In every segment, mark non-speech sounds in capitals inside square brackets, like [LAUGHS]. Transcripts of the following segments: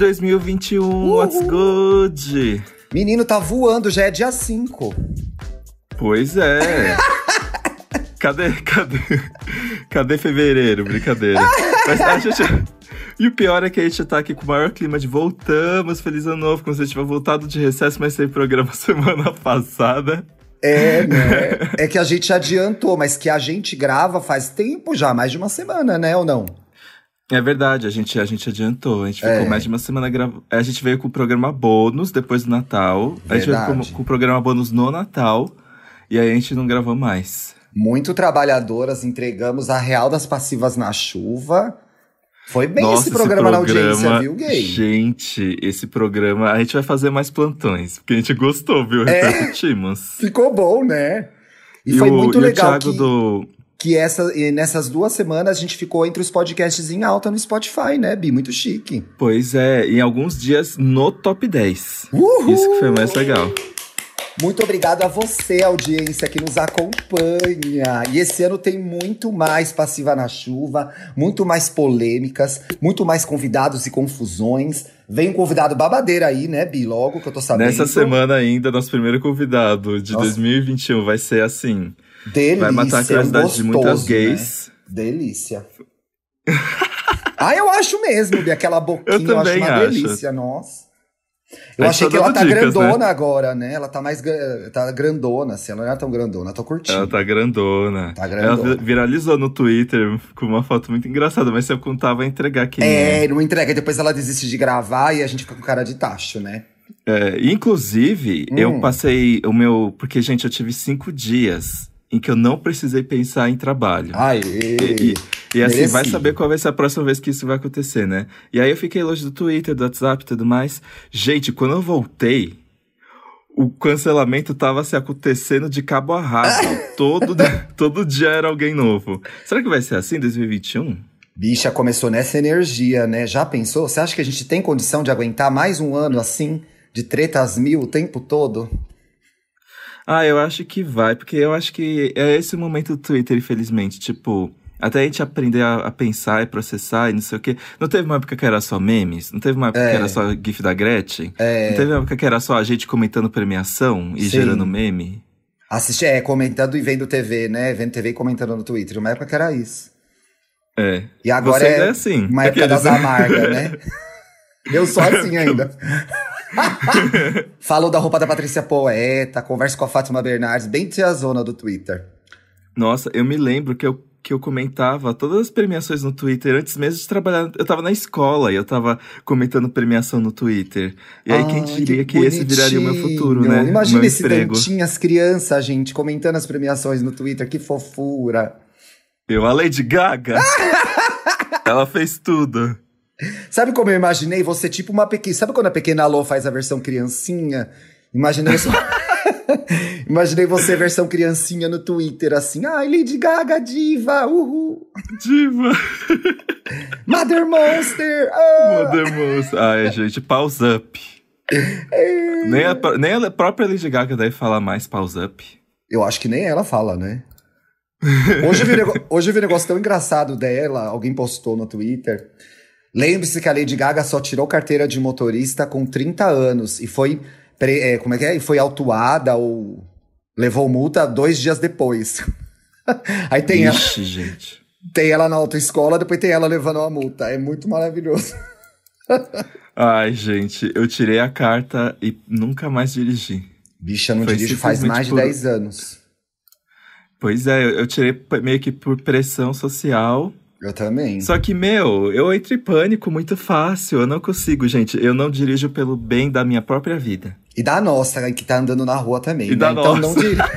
2021, Uhul. what's good? Menino, tá voando, já é dia 5. Pois é. [LAUGHS] cadê, cadê, cadê fevereiro? Brincadeira. Mas a gente... E o pior é que a gente tá aqui com o maior clima de voltamos, feliz ano novo, como se a gente tivesse voltado de recesso, mas sem programa [LAUGHS] semana passada. É, né? é que a gente adiantou, mas que a gente grava faz tempo já, mais de uma semana, né, ou não? É verdade, a gente, a gente adiantou. A gente ficou é. mais de uma semana gravando. A gente veio com o programa bônus depois do Natal. Verdade. A gente veio com, com o programa bônus no Natal. E aí a gente não gravou mais. Muito trabalhadoras, entregamos a real das passivas na chuva. Foi bem Nossa, esse, programa esse, programa na audiência, viu, gay? Gente, esse programa. A gente vai fazer mais plantões, porque a gente gostou, viu? É, Repercutimos. Ficou bom, né? E, e foi o, muito legal. O Thiago que... do que essa, nessas duas semanas a gente ficou entre os podcasts em alta no Spotify, né, Bi? Muito chique. Pois é, em alguns dias no top 10. Uhul! Isso que foi mais legal. Muito obrigado a você, audiência, que nos acompanha. E esse ano tem muito mais Passiva na Chuva, muito mais polêmicas, muito mais convidados e confusões. Vem um convidado babadeira aí, né, Bi? Logo que eu tô sabendo. Nessa semana ainda, nosso primeiro convidado de Nossa. 2021 vai ser assim. Delícia. Vai matar a curiosidade gostoso, de muitas gays. Né? Delícia. [LAUGHS] ah, eu acho mesmo, Bi. Aquela boquinha eu, eu acho uma acho. delícia, nossa. Eu achei que ela tá dicas, né? grandona né? agora, né? Ela tá mais tá grandona, assim. Ela não é tão grandona, tô curtindo. Ela tá grandona. Tá grandona. Ela viralizou no Twitter com uma foto muito engraçada, mas você contava entregar quem é. É, não entrega. Depois ela desiste de gravar e a gente fica com cara de tacho, né? É, inclusive, hum. eu passei o meu. Porque, gente, eu tive cinco dias em que eu não precisei pensar em trabalho. Ai, e, e, e assim, vai saber qual vai ser a próxima vez que isso vai acontecer, né? E aí eu fiquei longe do Twitter, do WhatsApp e tudo mais. Gente, quando eu voltei, o cancelamento tava se acontecendo de cabo a rabo. [LAUGHS] todo, todo dia era alguém novo. Será que vai ser assim em 2021? Bicha, começou nessa energia, né? Já pensou? Você acha que a gente tem condição de aguentar mais um ano assim, de tretas mil o tempo todo? Ah, eu acho que vai, porque eu acho que é esse o momento do Twitter, infelizmente. Tipo, até a gente aprender a, a, pensar e processar e não sei o quê. Não teve uma época que era só memes? Não teve uma época é. que era só GIF da Gretchen? É. Não teve uma época que era só a gente comentando premiação e Sim. gerando meme? Assistir, é, comentando e vendo TV, né? Vendo TV e comentando no Twitter. Uma época que era isso. É. E agora Você é, é assim. uma época das amargas, né? [LAUGHS] eu sou assim ainda. [LAUGHS] [LAUGHS] Falou da roupa da Patrícia Poeta, conversa com a Fátima Bernardes, bem zona do Twitter. Nossa, eu me lembro que eu, que eu comentava todas as premiações no Twitter antes mesmo de trabalhar. Eu tava na escola e eu tava comentando premiação no Twitter. E aí, quem diria que, que esse viraria o meu futuro, né? Imagina esse tantinho as crianças, gente, comentando as premiações no Twitter, que fofura. Eu, a Lady Gaga. [LAUGHS] ela fez tudo. Sabe como eu imaginei você, tipo uma pequena. Sabe quando a pequena Alô faz a versão criancinha? Imaginei você. [LAUGHS] Imaginei você, versão criancinha, no Twitter, assim. Ai, Lady Gaga, diva, uhul. Diva. [LAUGHS] Mother Monster. Ah. Mother Monster. Ai, gente, pause up. É. Nem, a, nem a própria Lady Gaga deve falar mais pause up. Eu acho que nem ela fala, né? Hoje eu vi, hoje eu vi um negócio tão engraçado dela, alguém postou no Twitter, Lembre-se que a Lady Gaga só tirou carteira de motorista com 30 anos e foi, é, como é que é? E foi autuada ou levou multa dois dias depois. [LAUGHS] Aí tem Ixi, ela, gente. Tem ela na autoescola, depois tem ela levando a multa. É muito maravilhoso. [LAUGHS] Ai, gente, eu tirei a carta e nunca mais dirigi. Bicha, não dirijo faz mais de por... 10 anos. Pois é, eu tirei meio que por pressão social eu também. Só que, meu, eu entro em pânico muito fácil. Eu não consigo, gente. Eu não dirijo pelo bem da minha própria vida. E da nossa, que tá andando na rua também. E né? da então nossa. não dirija.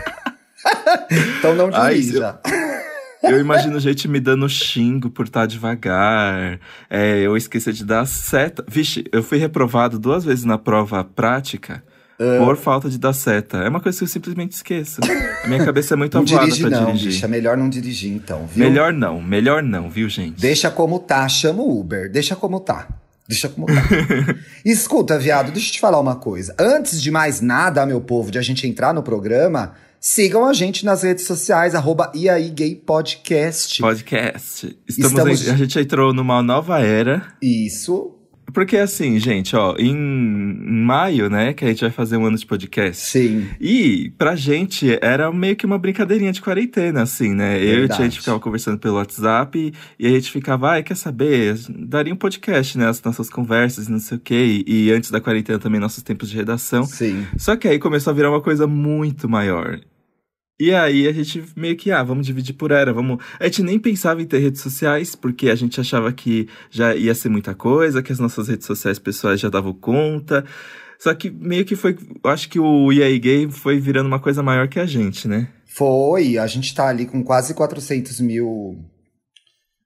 então não [LAUGHS] dirija. Ai, eu... imagino gente me dando xingo por estar tá devagar. É, eu esqueci de dar seta. Vixe, eu fui reprovado duas vezes na prova prática. Uh... Por falta de dar seta. É uma coisa que eu simplesmente esqueço. A minha cabeça é muito não avoada dirige, pra não, dirigir. Bicha, melhor não dirigir, então, viu? Melhor não, melhor não, viu, gente? Deixa como tá, chama o Uber. Deixa como tá. Deixa como tá. [LAUGHS] Escuta, viado, deixa eu te falar uma coisa. Antes de mais nada, meu povo, de a gente entrar no programa, sigam a gente nas redes sociais, arroba Gay Podcast. Podcast. Estamos, Estamos... Em, a gente entrou numa nova era. Isso Porque assim, gente, ó, em maio, né, que a gente vai fazer um ano de podcast. Sim. E pra gente era meio que uma brincadeirinha de quarentena, assim, né? Eu e a Verdade. gente ficava conversando pelo WhatsApp e a gente ficava, ai, quer saber? Daria um podcast, né? As nossas conversas e não sei o quê. E, e antes da quarentena também nossos tempos de redação. Sim. Só que aí começou a virar uma coisa muito maior. E aí a gente meio que, ah, vamos dividir por era, vamos. A gente nem pensava em ter redes sociais, porque a gente achava que já ia ser muita coisa, que as nossas redes sociais pessoais já davam conta. Só que meio que foi. Acho que o EA Gay foi virando uma coisa maior que a gente, né? Foi, a gente tá ali com quase 400 mil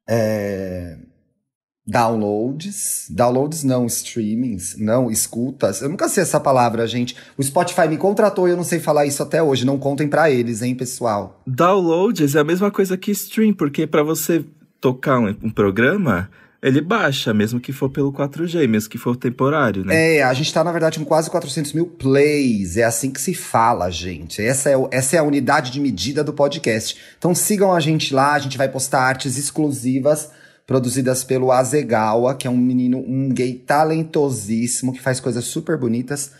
é, downloads. Downloads não, streamings, não, escutas. Eu nunca sei essa palavra, gente. O Spotify me contratou e eu não sei falar isso até hoje. Não contem pra eles, hein, pessoal. Downloads é a mesma coisa que stream, porque pra você tocar um, um programa, ele baixa, mesmo que for pelo 4G, mesmo que for temporário, né? É, a gente tá, na verdade, com quase 400 mil plays. É assim que se fala, gente. Essa é, o- essa é a unidade de medida do podcast. Então sigam a gente lá, a gente vai postar artes exclusivas produzidas pelo Azegawa, que é um menino, um gay talentosíssimo, que faz coisas super bonitas.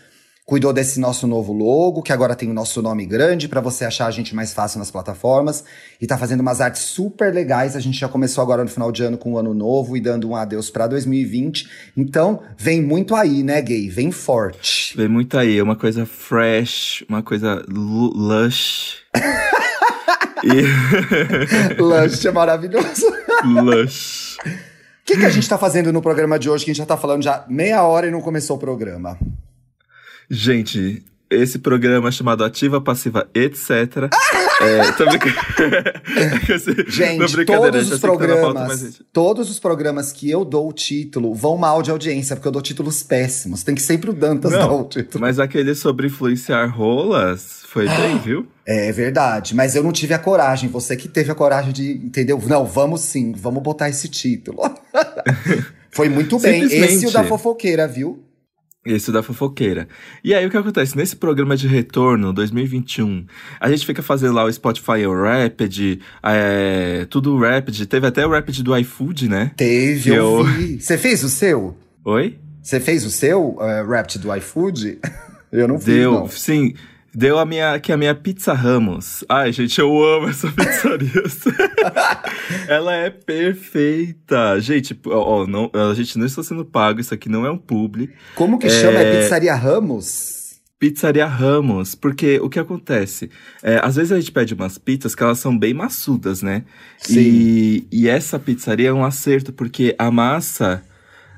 Cuidou desse nosso novo logo, que agora tem o nosso nome grande pra você achar a gente mais fácil nas plataformas. E tá fazendo umas artes super legais. A gente já começou agora no final de ano com o ano novo e dando um adeus pra 2020. Então, vem muito aí, né, gay? Vem forte. Vem muito aí, é uma coisa fresh, uma coisa lu- lush. [LAUGHS] e... [LAUGHS] Lush é maravilhoso. [LAUGHS] O lush. que, que a gente tá fazendo no programa de hoje, que a gente já tá falando já meia hora e não começou o programa? Gente, esse programa chamado Ativa, Passiva, etc. [LAUGHS] é, tô brincando. [LAUGHS] Gente, todos os tá pauta, programas, mas, gente, todos os programas que eu dou o título vão mal de audiência, porque eu dou títulos péssimos. Tem que sempre o Dantas Não, dar o título. Mas aquele sobre influenciar rolas foi bem, viu? É verdade, mas eu não tive a coragem. Você que teve a coragem de, entendeu? Não, vamos sim, vamos botar esse título. [LAUGHS] Foi muito bem. Esse e o da fofoqueira, viu? Esse da fofoqueira. E aí o que acontece? Nesse programa de retorno 2021, a gente fica fazendo lá o Spotify o Rapid, é, tudo Rapid. Teve até o Rapid do iFood, né? Teve, eu eu- vi. Você fez o seu? Oi? Você fez o seu uh, Rapt do iFood? [LAUGHS] Eu não fiz, Deu, não. sim. Deu a minha, que a minha Pizza Ramos. Ai, gente, eu amo essa [LAUGHS] pizzaria. [LAUGHS] Ela é perfeita. Gente, ó, não, a gente não está sendo pago, isso aqui não é um publi. Como que É. chama? É Pizzaria Ramos? Pizzaria Ramos, porque o que acontece? É, às vezes a gente pede umas pizzas que elas são bem maçudas, né? E, e essa pizzaria é um acerto, porque a massa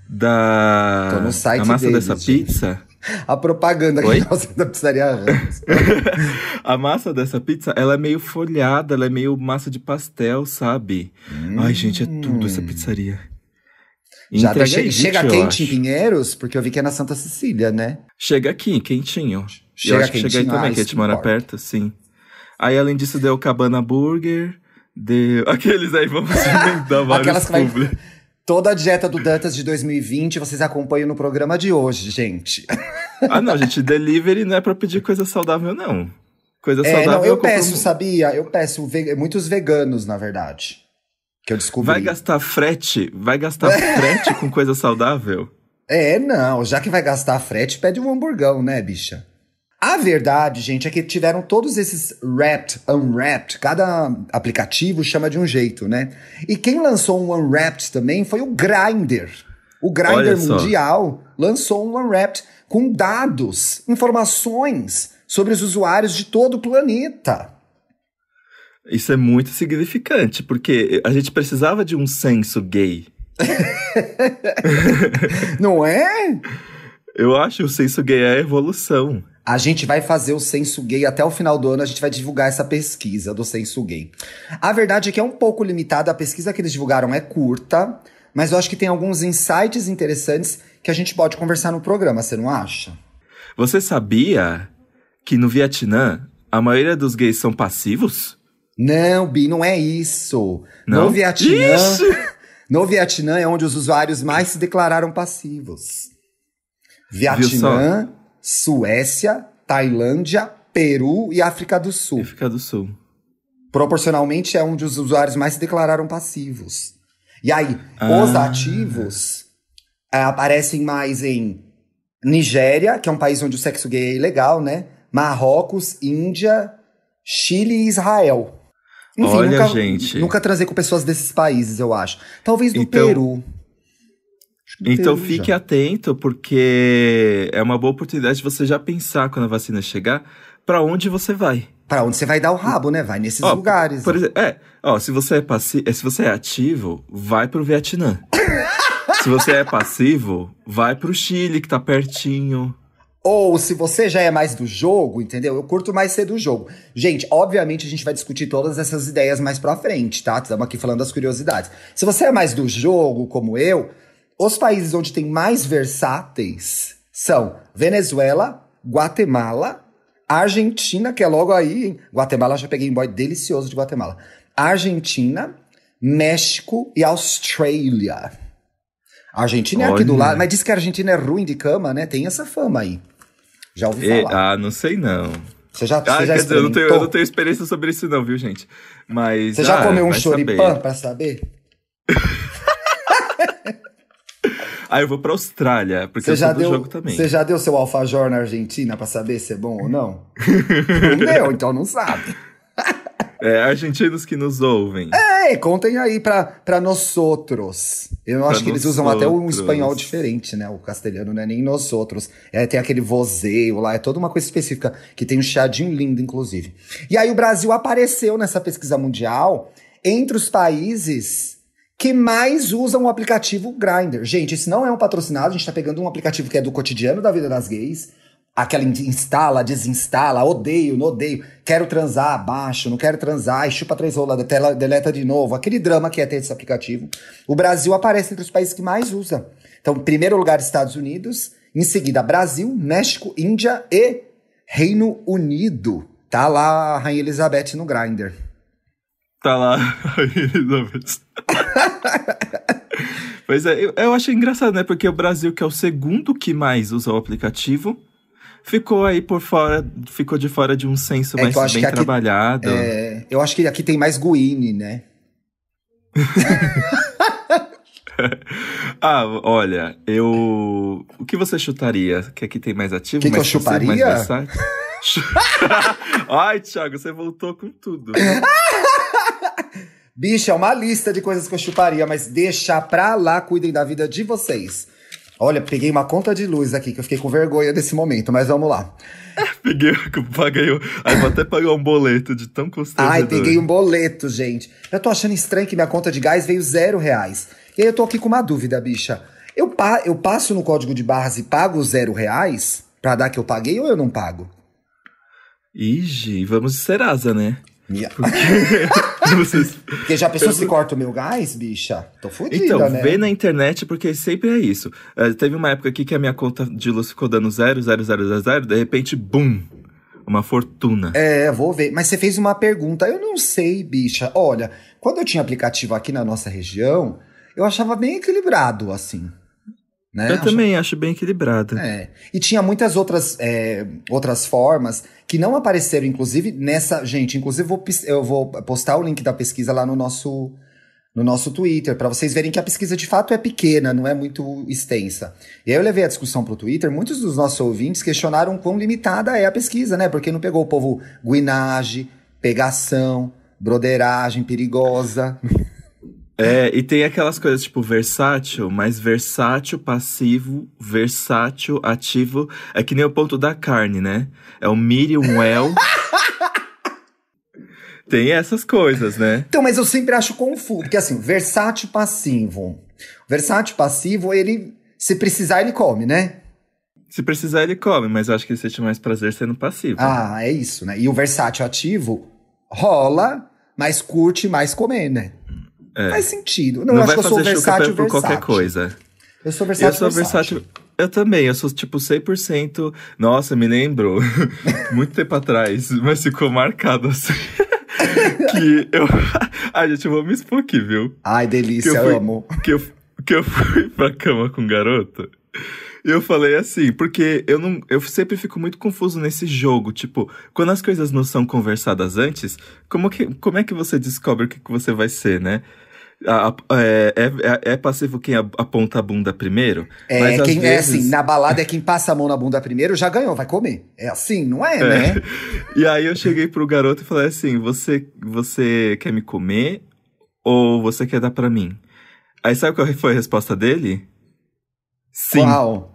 da. Tô no site a massa deles, dessa gente. pizza. A propaganda Oi? que nós da Pizzaria Ramos. [LAUGHS] A massa dessa pizza, ela é meio folhada, ela é meio massa de pastel, sabe? Ai, gente, é tudo essa pizzaria. Já Entrega aí, chega 20, eu quente em. Pinheiros, porque eu vi que é na Santa Cecília, né? Chega aqui, quentinho. Chega eu acho que chega aí quentinho, também, ah, que a gente mora perto, sim. Aí, além disso, deu Cabana Burger, deu... [LAUGHS] Aqueles aí, vamos [LAUGHS] emendar vários Aquelas que vai-. Toda a dieta do Dantas de 2020 vocês acompanham no programa de hoje, gente. Ah, não, gente, delivery não é pra pedir coisa saudável, não. Coisa É, saudável não, eu compro- peço, sabia? Eu peço ve- muitos veganos, na verdade. Que eu descobri. Vai gastar frete? Vai gastar frete com coisa saudável? [LAUGHS] É, não, já que vai gastar frete, pede um hamburgão, né, bicha? A verdade, gente, é que tiveram todos esses wrapped, unwrapped, cada aplicativo chama de um jeito, né? E quem lançou um unwrapped também foi o Grindr. O Grindr. Mundial lançou um unwrapped com dados, informações sobre os usuários de todo o planeta. Isso é muito significante, porque a gente precisava de um censo gay. [LAUGHS] Não é? Eu acho que o censo gay é a evolução. A gente vai fazer o censo gay até o final do ano, a gente vai divulgar essa pesquisa do censo gay. A verdade é que é um pouco limitada, a pesquisa que eles divulgaram é curta, mas eu acho que tem alguns insights interessantes que a gente pode conversar no programa, você não acha? Você sabia que no Vietnã a maioria dos gays são passivos? Não, Bi, não é isso. Não? No Vietnã, Ixi! [LAUGHS] no Vietnã é onde os usuários mais se declararam passivos. Vietnã, Suécia, Tailândia, Peru e África do Sul. África do Sul. proporcionalmente é onde os usuários mais se declararam passivos. E aí, Ah. os ativos é, aparecem mais em Nigéria, que é um país onde o sexo gay é ilegal, né? Marrocos, Índia, Chile e Israel. Enfim, Olha, nunca, gente. nunca transei com pessoas desses países, eu acho. Talvez do Então- Peru. Então fique já. atento, porque é uma boa oportunidade de você já pensar quando a vacina chegar para onde você vai. Pra onde você vai dar o rabo, né? Vai nesses Ó, lugares. Por exemplo, é, ó, se você é passi se você é ativo, vai pro Vietnã. [LAUGHS] se você é passivo, vai pro Chile, que tá pertinho. Ou se você já é mais do jogo, entendeu? Eu curto mais ser do jogo. Gente, obviamente a gente vai discutir todas essas ideias mais pra frente, tá? Estamos aqui falando das curiosidades. Se você é mais do jogo, como eu, os países onde tem mais versáteis são Venezuela, Guatemala, Argentina, que é logo aí, hein? Guatemala, já peguei um boy delicioso de Guatemala. Argentina, México e Austrália. A Argentina é aqui do Olha. lado, mas diz que a Argentina é ruim de cama, né? Tem essa fama aí. Já ouvi E- falar. ah, não sei não. Você já, Ah, você já dizer, eu não, tenho, eu não tenho experiência sobre isso não, viu, gente? Mas Você já ah, comeu um vai choripan saber. pra saber? [LAUGHS] Ah, eu vou pra Austrália, porque Você eu já, deu, jogo também. você já deu seu alfajor na Argentina pra saber se é bom ou não? [LAUGHS] não deu, então não sabe. É, argentinos que nos ouvem. É, contem aí pra, pra nós outros. Eu Pra acho que eles usam até um outros. espanhol diferente, né? O castelhano não é nem nós outros. É, tem aquele vozeio lá, é toda uma coisa específica, que tem um chiadinho lindo, inclusive. E aí o Brasil apareceu nessa pesquisa mundial entre os países que mais usam o aplicativo Grindr. Gente, esse não é um patrocinado, a gente tá pegando um aplicativo que é do cotidiano da vida das gays. Aquela in- instala, desinstala, odeio, não odeio, quero transar, baixo, não quero transar, e chupa três rolas, tela- deleta de novo. Aquele drama que é ter esse aplicativo. O Brasil aparece entre os países que mais usa. Então, em primeiro lugar, Estados Unidos, em seguida, Brasil, México, Índia e Reino Unido. Tá lá a Rainha Elizabeth no Grindr. Tá lá [LAUGHS] a Elizabeth. [LAUGHS] pois é, eu, eu achei engraçado, né? Porque o Brasil, que é o segundo que mais usa o aplicativo, ficou aí por fora, ficou de fora de um censo É mais que eu acho bem que aqui- trabalhado. É, eu acho que aqui tem mais Guine, né? [LAUGHS] Ah, olha, eu. O que você chutaria? Que aqui tem mais ativo? Que que mais eu mais versátil? Ai, Thiago, você voltou com tudo. Bicha, é uma lista de coisas que eu chuparia, mas deixa pra lá, cuidem da vida de vocês. Olha, peguei uma conta de luz aqui, que eu fiquei com vergonha desse momento, mas vamos lá. [LAUGHS] Peguei, paguei. Aí vou até pagar um boleto de tão constrangedor. Ai, peguei um boleto, gente. Eu tô achando estranho que minha conta de gás veio zero reais. E aí eu tô aqui com uma dúvida, bicha. Eu, pa eu passo no código de barras e pago zero reais pra dar que eu paguei ou eu não pago? Igi, vamos de Serasa, né? Vocês- [LAUGHS] Porque já pensou se corta o meu gás, bicha? Tô fodida, Então, né? vê na internet, porque sempre é isso. Eh, teve uma época aqui que a minha conta de luz ficou dando zero, zero, zero, zero, zero, de repente, bum! Uma fortuna. É, vou ver. Mas você fez uma pergunta. Eu não sei, bicha. Olha, quando eu tinha aplicativo aqui na nossa região, eu achava bem equilibrado, assim. Né? Eu Achava- também acho bem equilibrado. É. E tinha muitas outras, é, outras formas que não apareceram, inclusive, nessa. Gente, inclusive, vou eu vou postar o link da pesquisa lá no nosso, no nosso Twitter, para vocês verem que a pesquisa de fato é pequena, não é muito extensa. E aí eu levei a discussão pro Twitter, muitos dos nossos ouvintes questionaram quão limitada é a pesquisa, né? Porque não pegou o povo guinage, pegação, broderagem perigosa. É, e tem aquelas coisas tipo versátil, mas versátil, passivo, versátil, ativo. É que nem o ponto da carne, né? É o medium well. [LAUGHS] tem essas coisas, né? Então, mas eu sempre acho confuso, porque assim, versátil passivo. Versátil passivo, ele, se precisar, ele come, né? Se precisar, ele come, mas eu acho que ele sente mais prazer sendo passivo. Ah, é isso, né? E o versátil ativo rola, mas curte mais comer, né? É. Faz sentido. Não, Não eu acho que eu sou versátil, por qualquer versátil. coisa. Eu sou Eu versátil, sou versátil. Eu também, eu sou tipo 100%. Nossa, me lembrou. [LAUGHS] Muito tempo atrás, mas ficou marcado assim. [LAUGHS] que eu. [LAUGHS] Ai, gente, eu vou me expor aqui, viu? Ai, delícia, Que eu fui- amo. Que eu, que eu fui pra cama com garota. E eu falei assim, porque eu não. Eu sempre fico muito confuso nesse jogo. Tipo, quando as coisas não são conversadas antes, como, que, como é que você descobre o que, que você vai ser, né? A- a- é, é, é passivo quem aponta a bunda primeiro? É, mas quem, é vezes- assim, na balada é [LAUGHS] quem passa a mão na bunda primeiro, já ganhou, vai comer. É assim, não é, né? E aí eu cheguei pro garoto e falei assim: você, você quer me comer ou você quer dar pra mim? Aí sabe qual foi a resposta dele? Sim. Qual?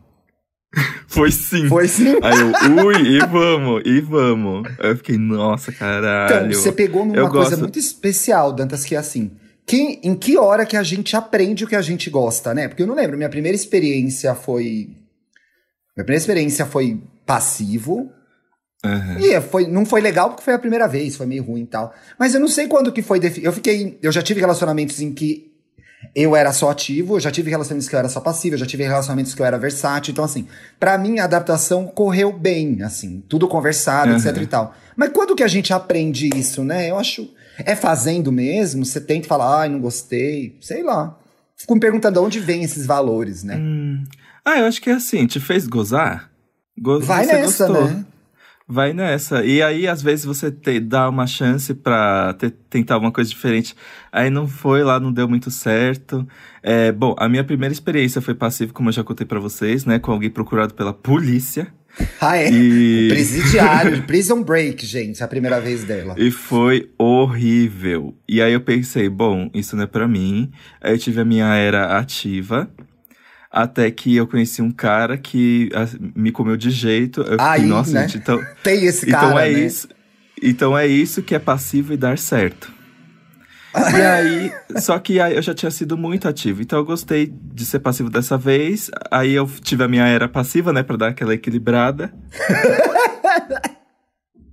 [LAUGHS] Foi sim. Foi sim. Aí eu, ui, e vamos, e vamos. Aí eu fiquei, nossa, caralho. Então, você pegou numa Eu coisa gosto- muito especial, Dantas, que é assim. Que, em que hora que a gente aprende o que a gente gosta, né? Porque eu não lembro, minha primeira experiência foi. Minha primeira experiência foi passivo. Aham. E foi, não foi legal porque foi a primeira vez, foi meio ruim e tal. Mas eu não sei quando que foi. Eu fiquei. Eu já tive relacionamentos em que eu era só ativo, eu já tive relacionamentos que eu era só passivo, eu já tive relacionamentos que eu era versátil. Então, assim, pra mim a adaptação correu bem, assim, tudo conversado, Uhum. etc e tal. Mas quando que a gente aprende isso, né? Eu acho. É fazendo mesmo? Você tenta falar, ai, não gostei, sei lá. Fico me perguntando de onde vem esses valores, né? Hum. Ah, eu acho que é assim, te fez gozar? Go Vai você nessa, gostou. né? Vai nessa. E aí, às vezes, você te, dá uma chance pra te- tentar uma coisa diferente. Aí não foi lá, não deu muito certo. É, bom, a minha primeira experiência foi passiva, como eu já contei pra vocês, né? Com alguém procurado pela polícia. Ah, é? E, [LAUGHS] Presidiário, Prison Break, gente, a primeira vez dela. e foi horrível. E aí eu pensei, bom, isso não é pra mim. Aí eu tive a minha era ativa. Até que eu conheci um cara que me comeu de jeito. Eu fiquei, Aí, nossa, né? gente, então, [LAUGHS] Tem esse cara, então é né? isso. Então é isso que é passivo e dar certo. [LAUGHS] E aí, só que aí eu já tinha sido muito ativo, então eu gostei de ser passivo dessa vez. Aí eu tive a minha era passiva, né, Pra dar aquela equilibrada. [LAUGHS]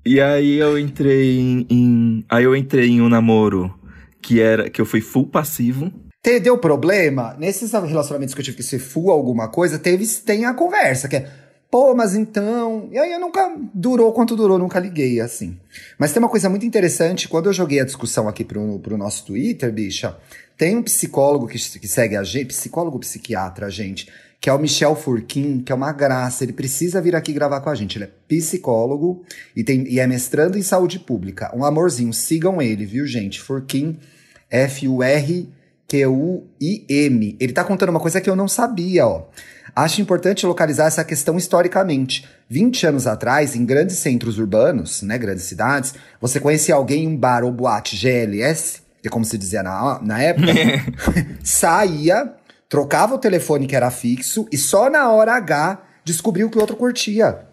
e aí eu entrei em, em- aí eu entrei em um namoro que era que eu fui full passivo. Te- Deu problema? Nesses relacionamentos que eu tive que ser full alguma coisa, teve, tem a conversa, que é, pô, mas então. E aí eu nunca. Durou quanto durou, nunca liguei, assim. Mas tem uma coisa muito interessante, quando eu joguei a discussão aqui pro, pro nosso Twitter, bicha, tem um psicólogo que, que segue a gente, psicólogo psiquiatra, gente, que é o Michel Furquim, que é uma graça. Ele precisa vir aqui gravar com a gente. Ele é psicólogo e, tem, e é mestrando em saúde pública. Um amorzinho, sigam ele, viu, gente? Furquim, F-U-R. Q-U-I-M. Ele tá contando uma coisa que eu não sabia, ó. Acho importante localizar essa questão historicamente. 20 anos atrás, em grandes centros urbanos, né, grandes cidades, você conhecia alguém em um bar ou boate GLS, que é como se dizia na, na época, [LAUGHS] saía, trocava o telefone que era fixo e só na hora H descobriu que o outro curtia.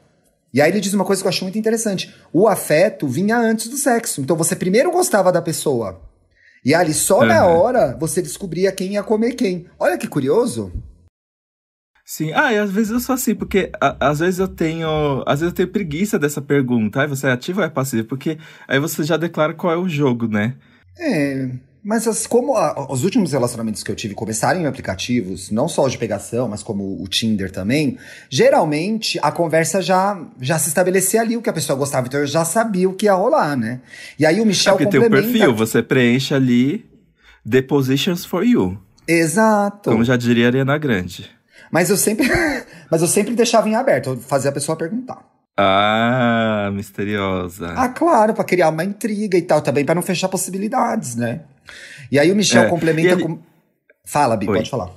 E aí ele diz uma coisa que eu acho muito interessante. O afeto vinha antes do sexo. Então você primeiro gostava da pessoa. E ali só na Aham. hora você descobria quem ia comer quem. Olha que curioso. Sim, ah, e às vezes eu sou assim, porque a- às vezes eu tenho. Às vezes eu tenho preguiça dessa pergunta. Aí você é ativo ou é passivo? Porque aí você já declara qual é o jogo, né? É, mas as- como a- os últimos relacionamentos que eu tive começaram em aplicativos, não só os de pegação, mas como o Tinder também, geralmente a conversa já, já se estabelecia ali o que a pessoa gostava, então eu já sabia o que ia rolar, né? E aí o É Michel porque tem o complementa. perfil, você preenche ali The Positions for You. Exato. Como já diria a Ariana Grande. Mas eu sempre, [LAUGHS] mas eu sempre deixava em aberto, eu fazia a pessoa perguntar. Ah, misteriosa. Ah, claro, pra criar uma intriga e tal, também pra não fechar possibilidades, né? E aí o Michel É, complementa ele- com. Fala, Bi, Oi. pode falar.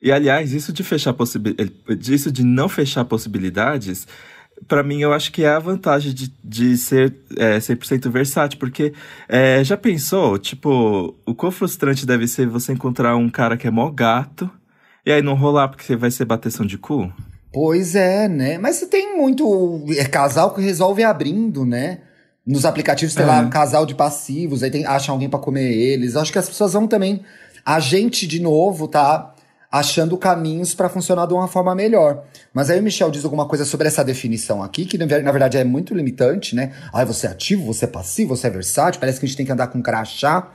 E aliás, isso de fechar possibi... disso de não fechar possibilidades, pra mim eu acho que é a vantagem de, de ser é, 100% versátil, porque é, já pensou, tipo, o quão frustrante deve ser você encontrar um cara que é mó gato e aí não rolar porque vai ser bateção de cu? Pois é, né? Mas tem muito é, casal que resolve abrindo, né? Nos aplicativos tem lá um casal de passivos, aí tem, acham alguém pra comer eles. Acho que as pessoas vão também. A gente, de novo, tá achando caminhos pra funcionar de uma forma melhor. Mas aí o Michel diz alguma coisa sobre essa definição aqui, que na verdade é muito limitante, né? Ah, você é ativo, você é passivo, você é versátil, parece que a gente tem que andar com crachá.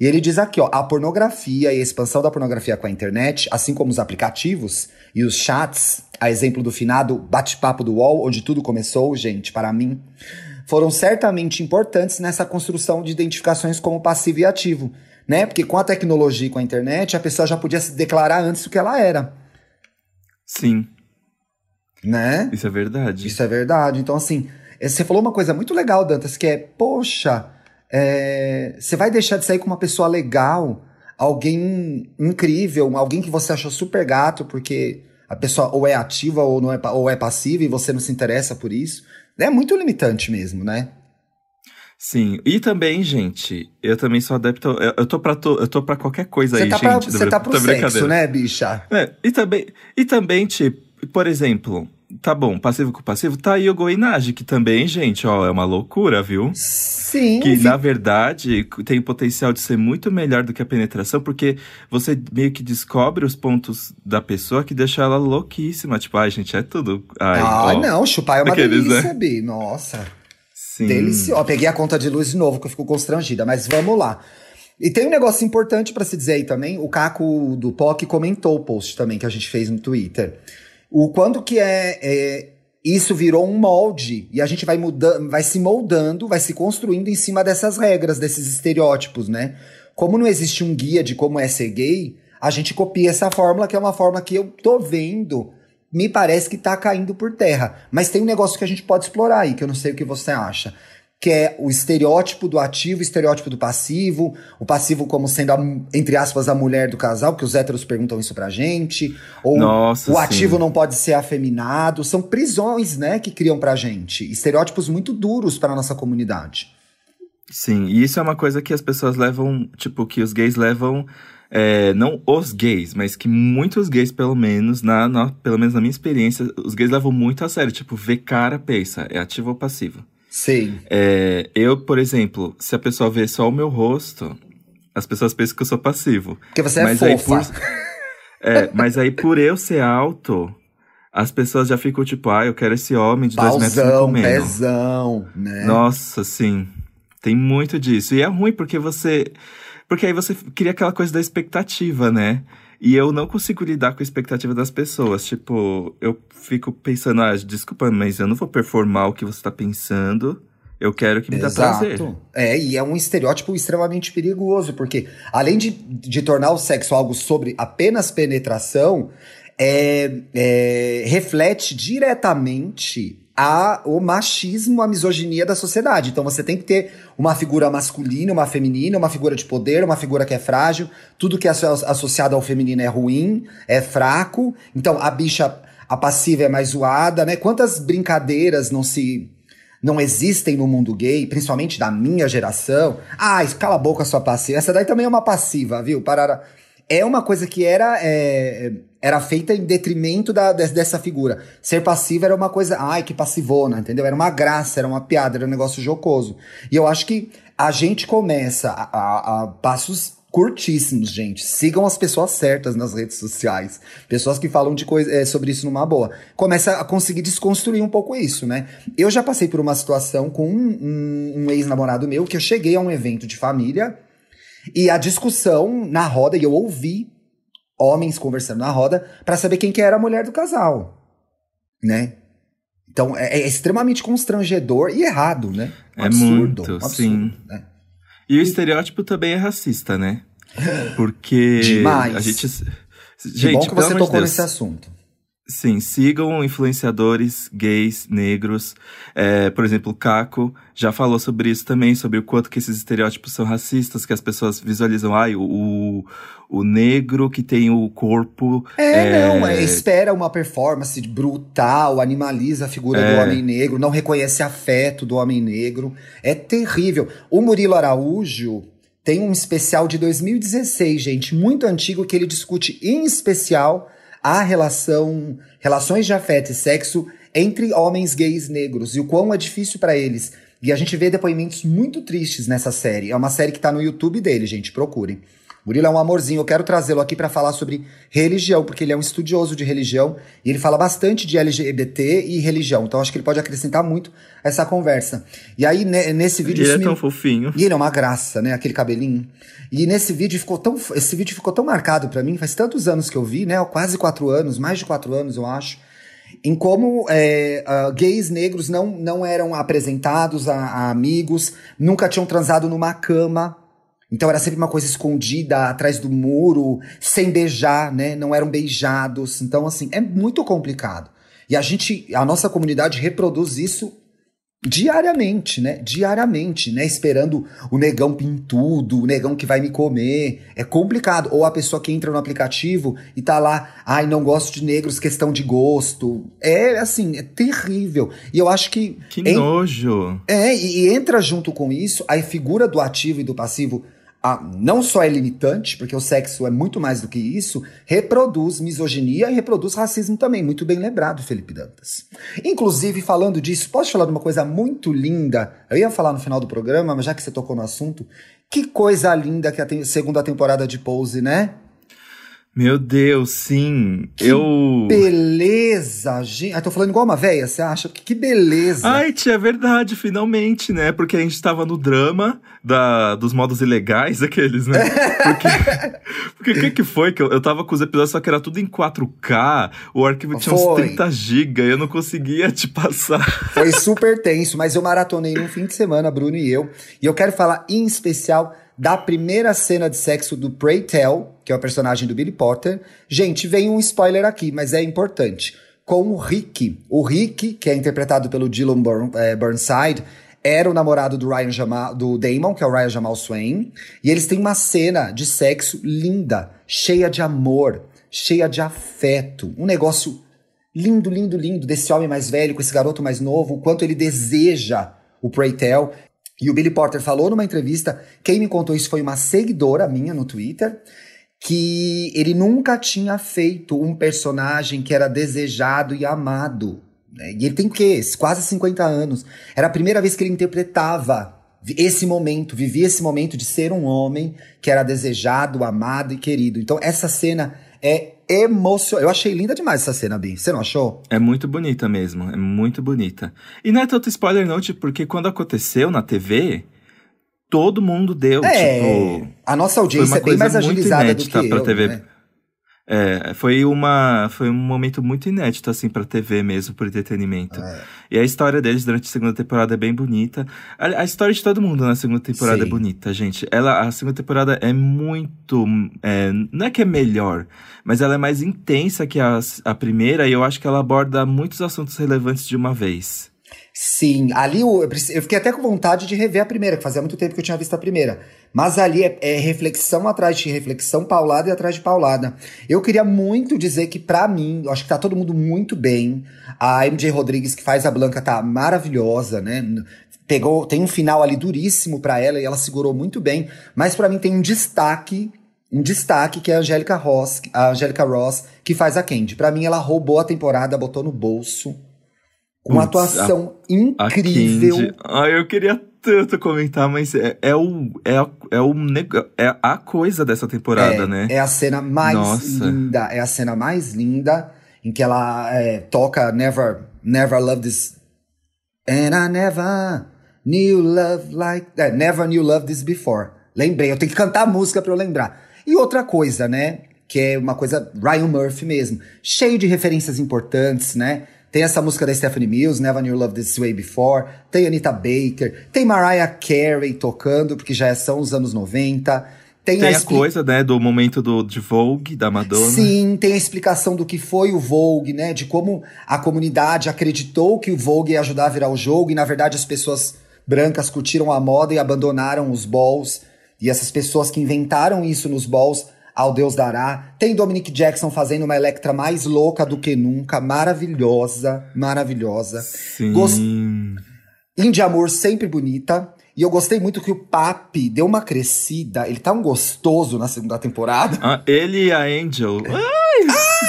E ele diz aqui, ó, a pornografia e a expansão da pornografia com a internet, assim como os aplicativos e os chats, a exemplo do finado bate-papo do UOL, onde tudo começou, gente, para mim, foram certamente importantes nessa construção de identificações como passivo e ativo, né? Porque com a tecnologia e com a internet, a pessoa já podia se declarar antes do que ela era, Sim, né? isso é verdade. Isso é verdade. Então, assim, eh, você falou uma coisa muito legal, Dantas, que é, poxa, é, você vai deixar de sair com uma pessoa legal alguém incrível, alguém que você achou super gato, porque a pessoa ou é ativa ou, não é, ou é passiva e você não se interessa por isso. É muito limitante mesmo, né? Sim, e também, gente, eu também sou adepto. Eu, eu tô pra, to, eu tô pra qualquer coisa Você aí, tá gente. pra, do- você tá pro sexo, né, bicha? É, e também, e também, tipo, por exemplo, tá bom, passivo com passivo, tá aí o Goinage, que também, gente, ó, é uma loucura, viu? Sim. Que na verdade tem o potencial de ser muito melhor do que a penetração, porque você meio que descobre os pontos da pessoa que deixa ela louquíssima. Tipo, ai, gente, é tudo. Ai, Ah, ó. não, chupar é uma Aqueles, delícia, né? Bi. Nossa. Sim. Delicioso. Ó, Peguei a conta de luz de novo, que eu fico constrangida, mas vamos lá. E tem um negócio importante pra se dizer aí também. O Caco do POC comentou o post também que a gente fez no Twitter. O quando que é, é, isso virou um molde e a gente vai mudando, vai se moldando, vai se construindo em cima dessas regras, desses estereótipos, né? Como não existe um guia de como é ser gay, a gente copia essa fórmula, que é uma fórmula que eu tô vendo me parece que tá caindo por terra. Mas tem um negócio que a gente pode explorar aí, que eu não sei o que você acha. Que é o estereótipo do ativo, o estereótipo do passivo, o passivo como sendo, a, entre aspas, a mulher do casal, porque os héteros perguntam isso pra gente. Ou Nossa, o sim. ativo não pode ser afeminado. São prisões, né, que criam pra gente. Estereótipos muito duros para nossa comunidade. Sim, e isso é uma coisa que as pessoas levam, tipo, que os gays levam. é, não os gays, mas que muitos gays, pelo menos, na, na- pelo menos na minha experiência, os gays levam muito a sério. Tipo, ver cara, pensa, é ativo ou passivo? Sim. É, eu, por exemplo, se a pessoa vê só o meu rosto, as pessoas pensam que eu sou passivo. Porque você é Mas aí fofa. por- É, mas aí por eu ser alto, as pessoas já ficam tipo, ah, eu quero esse homem de dois metros me Pauzão, comendo. pezão, né? Nossa, sim. Tem muito disso. E é ruim porque você. Porque aí você cria aquela coisa da expectativa, né? E eu não consigo lidar com a expectativa das pessoas. Tipo, eu fico pensando, ah, desculpa, mas eu não vou performar o que você tá pensando. Eu quero que me dá prazer. É, e é um estereótipo extremamente perigoso, porque além de, de tornar o sexo algo sobre apenas penetração, é, é, reflete diretamente a, o machismo, a misoginia da sociedade. Então você tem que ter uma figura masculina, uma feminina, uma figura de poder, uma figura que é frágil. Tudo que é asso- associado ao feminino é ruim, é fraco. Então a bicha, a passiva é mais zoada, né? Quantas brincadeiras não se não existem no mundo gay, principalmente da minha geração. Ah, cala a boca, sua passiva. Essa daí também é uma passiva, viu? Parara. É uma coisa que era, é, era feita em detrimento da, des- dessa figura. Ser passiva era uma coisa, ai, que passivona, entendeu? Era uma graça, era uma piada, era um negócio jocoso. E eu acho que a gente começa a, a- a passos curtíssimos, gente. Sigam as pessoas certas nas redes sociais. Pessoas que falam de coisa, é, sobre isso numa boa. Começa a conseguir desconstruir um pouco isso, né? Eu já passei por uma situação com um, um- um ex-namorado meu que eu cheguei a um evento de família e a discussão na roda, e eu ouvi homens conversando na roda pra saber quem que era a mulher do casal, né? Então é, é extremamente constrangedor e errado, né? Um É absurdo, muito, um absurdo, sim. né? E o estereótipo também é racista, né? Porque Demais. a gente. Que Gente, bom que você tocou Deus. nesse assunto. Sim, sigam influenciadores gays, negros. É, por exemplo, o Caco já falou sobre isso também, sobre o quanto que esses estereótipos são racistas, que as pessoas visualizam, ai, o, o, o negro que tem o corpo. É, não, é, espera uma performance brutal, animaliza a figura do É. homem negro, não reconhece afeto do homem negro. É terrível. O Murilo Araújo tem um especial de 2016, gente, muito antigo, que ele discute em especial a relação, relações de afeto e sexo entre homens gays negros e o quão é difícil pra eles. E a gente vê depoimentos muito tristes nessa série. É uma série que tá no YouTube dele, gente, procurem. Murilo é um amorzinho, eu quero trazê-lo aqui pra falar sobre religião, porque ele é um estudioso de religião e ele fala bastante de LGBT e religião. Então acho que ele pode acrescentar muito essa conversa. E aí, ne- nesse vídeo. Ele é me- tão fofinho. e ele é uma graça, né? Aquele cabelinho. E nesse vídeo ficou tão. Esse vídeo ficou tão marcado pra mim, faz tantos anos que eu vi, né? Quase quatro anos, mais de quatro anos, eu acho. Em como é, ah, gays negros não, não eram apresentados a, a amigos, nunca tinham transado numa cama. Então era sempre uma coisa escondida atrás do muro, sem beijar, né? Não eram beijados. Então, assim, é muito complicado. E a gente, a nossa comunidade reproduz isso diariamente, né? Diariamente, né? Esperando o negão pintudo, o negão que vai me comer. É complicado. Ou a pessoa que entra no aplicativo e tá lá, ai, não gosto de negros, questão de gosto. É assim, é terrível. E eu acho que. Que nojo! É, e, e entra junto com isso a figura do ativo e do passivo a, não só é limitante, porque o sexo é muito mais do que isso, reproduz misoginia e reproduz racismo também. Muito bem lembrado, Felipe Dantas. Inclusive, falando disso, posso falar de uma coisa muito linda? Eu ia falar no final do programa, mas já que você tocou no assunto, que coisa linda que a segunda temporada de Pose, né? Meu Deus, sim. Que eu. Beleza, gente. Ah, tô falando igual uma véia, você acha? Que beleza. Ai, tia, é verdade, finalmente, né? Porque a gente tava no drama da, dos modos ilegais, aqueles, né? [LAUGHS] Porque. Porque o que, que foi? Que eu, eu tava com os episódios, só que era tudo em 4K, o arquivo tinha foi. uns 30 GB, eu não conseguia te passar. Foi super tenso, mas eu maratonei num fim de semana, Bruno e eu. E eu quero falar em especial da primeira cena de sexo do Pray Tell, que é o personagem do Billy Potter. Gente, vem um spoiler aqui, mas é importante. Com o Rick. O Rick, que é interpretado pelo Dylan Burn, é, Burnside, era o namorado do Ryan Jamal, do Damon, que é o Ryan Jamal Swain. E eles têm uma cena de sexo linda, cheia de amor, cheia de afeto. Um negócio lindo, lindo, lindo desse homem mais velho com esse garoto mais novo, o quanto ele deseja o Pray Tell. E o Billy Porter falou numa entrevista, quem me contou isso foi uma seguidora minha no Twitter, que ele nunca tinha feito um personagem que era desejado e amado. Né? E ele tem o quê? Quase 50 anos. Era a primeira vez que ele interpretava esse momento, vivia esse momento de ser um homem que era desejado, amado e querido. Então essa cena é emocionante. Eu achei linda demais essa cena, Bi. Você não achou? É muito bonita mesmo, é muito bonita. E não é tanto spoiler não, tipo, porque quando aconteceu na TV, todo mundo deu, é, tipo... A nossa audiência é bem mais agilizada do que pra eu, TV. Né? É, foi uma foi um momento muito inédito assim para TV mesmo, por entretenimento. É. E a história deles durante a segunda temporada é bem bonita. A, a história de todo mundo na segunda temporada é Sim. é bonita, gente. Ela a segunda temporada é muito é, não é que é melhor, mas ela é mais intensa que a, a primeira e eu acho que ela aborda muitos assuntos relevantes de uma vez. Sim, ali eu, eu fiquei até com vontade de rever a primeira, que fazia muito tempo que eu tinha visto a primeira. Mas ali é, é reflexão atrás de reflexão, paulada e atrás de paulada. Eu queria muito dizer que, para mim, acho que tá todo mundo muito bem. A MJ Rodrigues, que faz a Blanca, tá maravilhosa, né? Pegou, tem um final ali duríssimo para ela e ela segurou muito bem. Mas para mim tem um destaque um destaque que é a Angélica Ross, a Angélica Ross, que faz a Candy. Para mim, ela roubou a temporada, botou no bolso. Uma atuação a, incrível. A ah, eu queria tanto comentar, mas é, é o, é, é, o, é a coisa dessa temporada, é, né? É a cena mais Nossa. linda. É a cena mais linda em que ela é, toca Never, Never Love This. And I never knew love like that. Never knew love this before. Lembrei, eu tenho que cantar a música para eu lembrar. E outra coisa, né? Que é uma coisa Ryan Murphy mesmo. Cheio de referências importantes, né? Tem essa música da Stephanie Mills, Never Knew Love This Way Before. Tem Anita Baker. Tem Mariah Carey tocando, porque já são os anos 90. Tem, tem a, a, coisa, né, do momento do, de Vogue, da Madonna. Sim, tem a explicação do que foi o Vogue, né? De como a comunidade acreditou que o Vogue ia ajudar a virar o jogo e, na verdade, as pessoas brancas curtiram a moda e abandonaram os balls. E essas pessoas que inventaram isso nos balls ao Deus dará. Tem Dominic Jackson fazendo uma Electra mais louca do que nunca, maravilhosa, maravilhosa. Sim. Gost... Indie Amor sempre bonita. E eu gostei muito que o Papi deu uma crescida. Ele tá um gostoso na segunda temporada. Ah, ele e a Angel. Ai,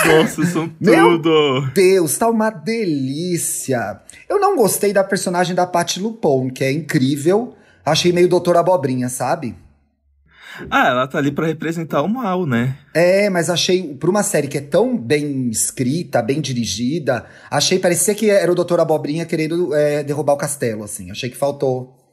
Ai nossa, são tudo. Meu Deus, tá uma delícia. Eu não gostei da personagem da Patti Lupone, que é incrível. Achei meio Doutor Abobrinha, sabe? Ah, ela tá ali para representar o mal, né? É, mas achei, pra uma série que é tão bem escrita, bem dirigida, achei, parecia que era o Doutor Abobrinha querendo é, derrubar o castelo, assim. Achei que faltou. [LAUGHS]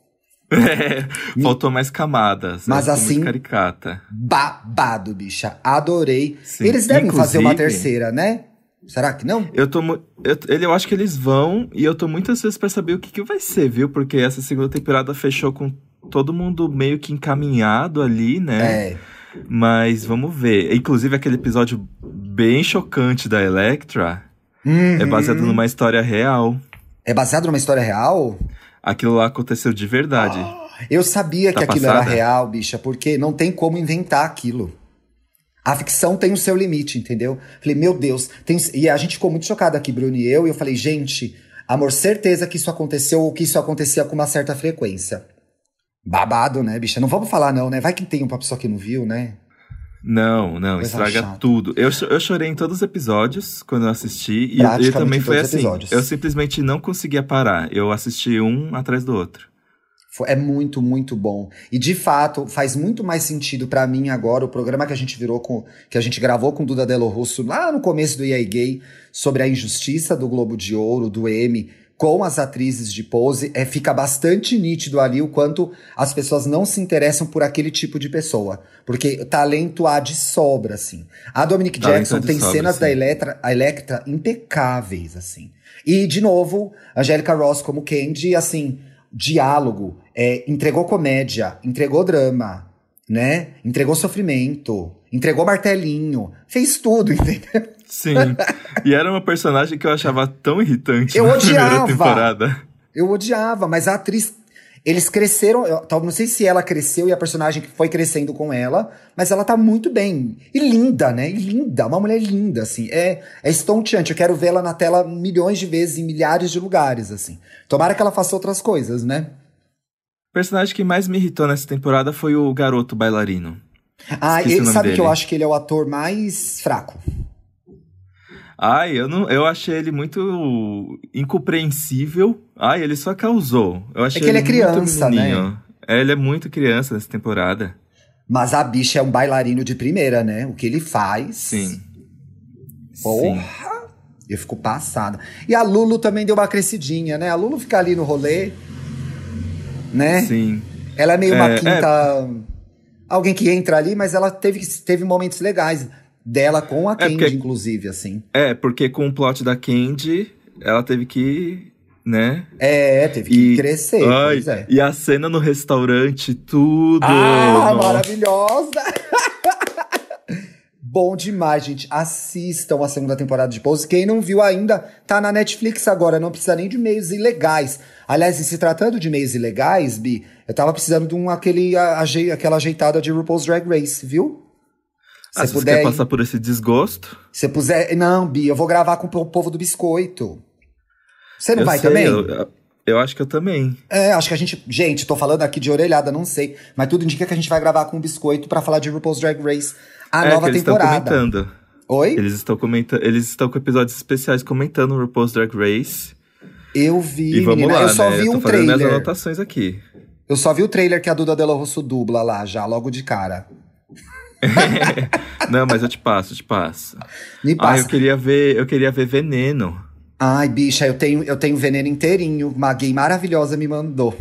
É, faltou mais camadas. Mas assim. caricata. Babado, bicha. Adorei. Sim. Eles devem Inclusive, fazer uma terceira, né? Será que não? Eu tô. Eu, ele, eu acho que eles vão, e eu tô muito ansioso pra saber o que, que vai ser, viu? Porque essa segunda temporada fechou com todo mundo meio que encaminhado ali, né? É. Mas vamos ver. Inclusive, aquele episódio bem chocante da Electra uhum. é baseado numa história real. É baseado numa história real? aquilo lá aconteceu de verdade. Eu sabia Tá que aquilo passada? era real, bicha, porque não tem como inventar aquilo. A ficção tem o seu limite, entendeu? Falei, meu Deus. Tem... E a gente ficou muito chocado aqui, Bruno e eu, e eu falei, gente, amor, certeza que isso aconteceu ou que isso acontecia com uma certa frequência. Babado, né, bicha? Não vamos falar, não, né? Vai que tem uma pessoa que não viu, né? Não, não, Coisa estraga chata. tudo. Eu, eu chorei em todos os episódios quando eu assisti. E, e também foi assim. episódios. Eu simplesmente não conseguia parar. Eu assisti um atrás do outro. É muito, muito bom. E de fato, faz muito mais sentido pra mim agora o programa que a gente virou com. que a gente gravou com Duda Delo Russo lá no começo do EA Gay sobre a injustiça do Globo de Ouro, do M, com as atrizes de pose. É, fica bastante nítido ali o quanto as pessoas não se interessam por aquele tipo de pessoa. Porque talento há de sobra, assim. A Dominic Talento Jackson tem sobra, cenas sim. da Electra, a Electra impecáveis, assim. E, de novo, Angélica Ross como Candy, assim, diálogo, é, entregou comédia, entregou drama, né? Entregou sofrimento, entregou martelinho, fez tudo, [LAUGHS] entendeu? Sim. e era uma personagem que eu achava tão irritante Eu na [LAUGHS] primeira odiava. temporada. Eu odiava, mas a atriz. Eles cresceram, eu, tal- não sei se ela cresceu e a personagem foi crescendo com ela, mas ela tá muito bem. E linda, né? E linda, uma mulher linda, assim. É, é estonteante. Eu quero vê-la na tela milhões de vezes em milhares de lugares, assim. Tomara que ela faça outras coisas, né? O personagem que mais me irritou nessa temporada foi o garoto bailarino. Ah, ele, sabe que eu dele. acho que ele é o ator mais fraco. Ai, eu não, eu achei ele muito incompreensível. Ai, ele só causou. Eu achei que ele é muito criança, né? É, ele é muito criança nessa temporada. Mas a bicha é um bailarino de primeira, né? O que ele faz. Sim. Porra! Sim. Eu fico passada. E a Lulu também deu uma crescidinha, né? A Lulu fica ali no rolê, né? Sim. Ela é meio uma É, quinta. Alguém que entra ali, mas ela teve, teve momentos legais dela com a Candy, porque- inclusive, assim. É, porque com o plot da Candy, ela teve que, né? É, teve que E, crescer. ai, pois é. e a cena no restaurante, tudo. Ah, Nossa. maravilhosa! [LAUGHS] Bom demais, gente. Assistam a segunda temporada de Pose. Quem não viu ainda, tá na Netflix agora. Não precisa nem de meios ilegais. Aliás, se tratando de meios ilegais, Bi, eu tava precisando de um, aquele, aje- aquela ajeitada de RuPaul's Drag Race, viu? Ah, se você quer passar por esse desgosto. Se puser. Não, Bi, eu vou gravar com o povo do biscoito. Você não eu vai sei, também? Eu, eu acho que eu também. É, acho que a gente. Gente, tô falando aqui de orelhada, não sei. Mas tudo indica que a gente vai gravar com o biscoito pra falar de RuPaul's Drag Race, a é, nova eles estão temporada. comentando. Oi? Eles estão comentando. Eles estão com episódios especiais comentando o RuPaul's Drag Race. Eu vi, E vamos menina. lá, eu só né? vi eu um fazendo minhas trailer. anotações aqui. Eu só vi o trailer que a Duda Della Russo dubla lá, já, logo de cara. [LAUGHS] Não, mas eu te passo, eu te passo. Me Ah, passa. eu queria ver, eu queria ver Veneno. Ai, bicha, eu tenho, eu tenho veneno inteirinho. Uma gay maravilhosa me mandou.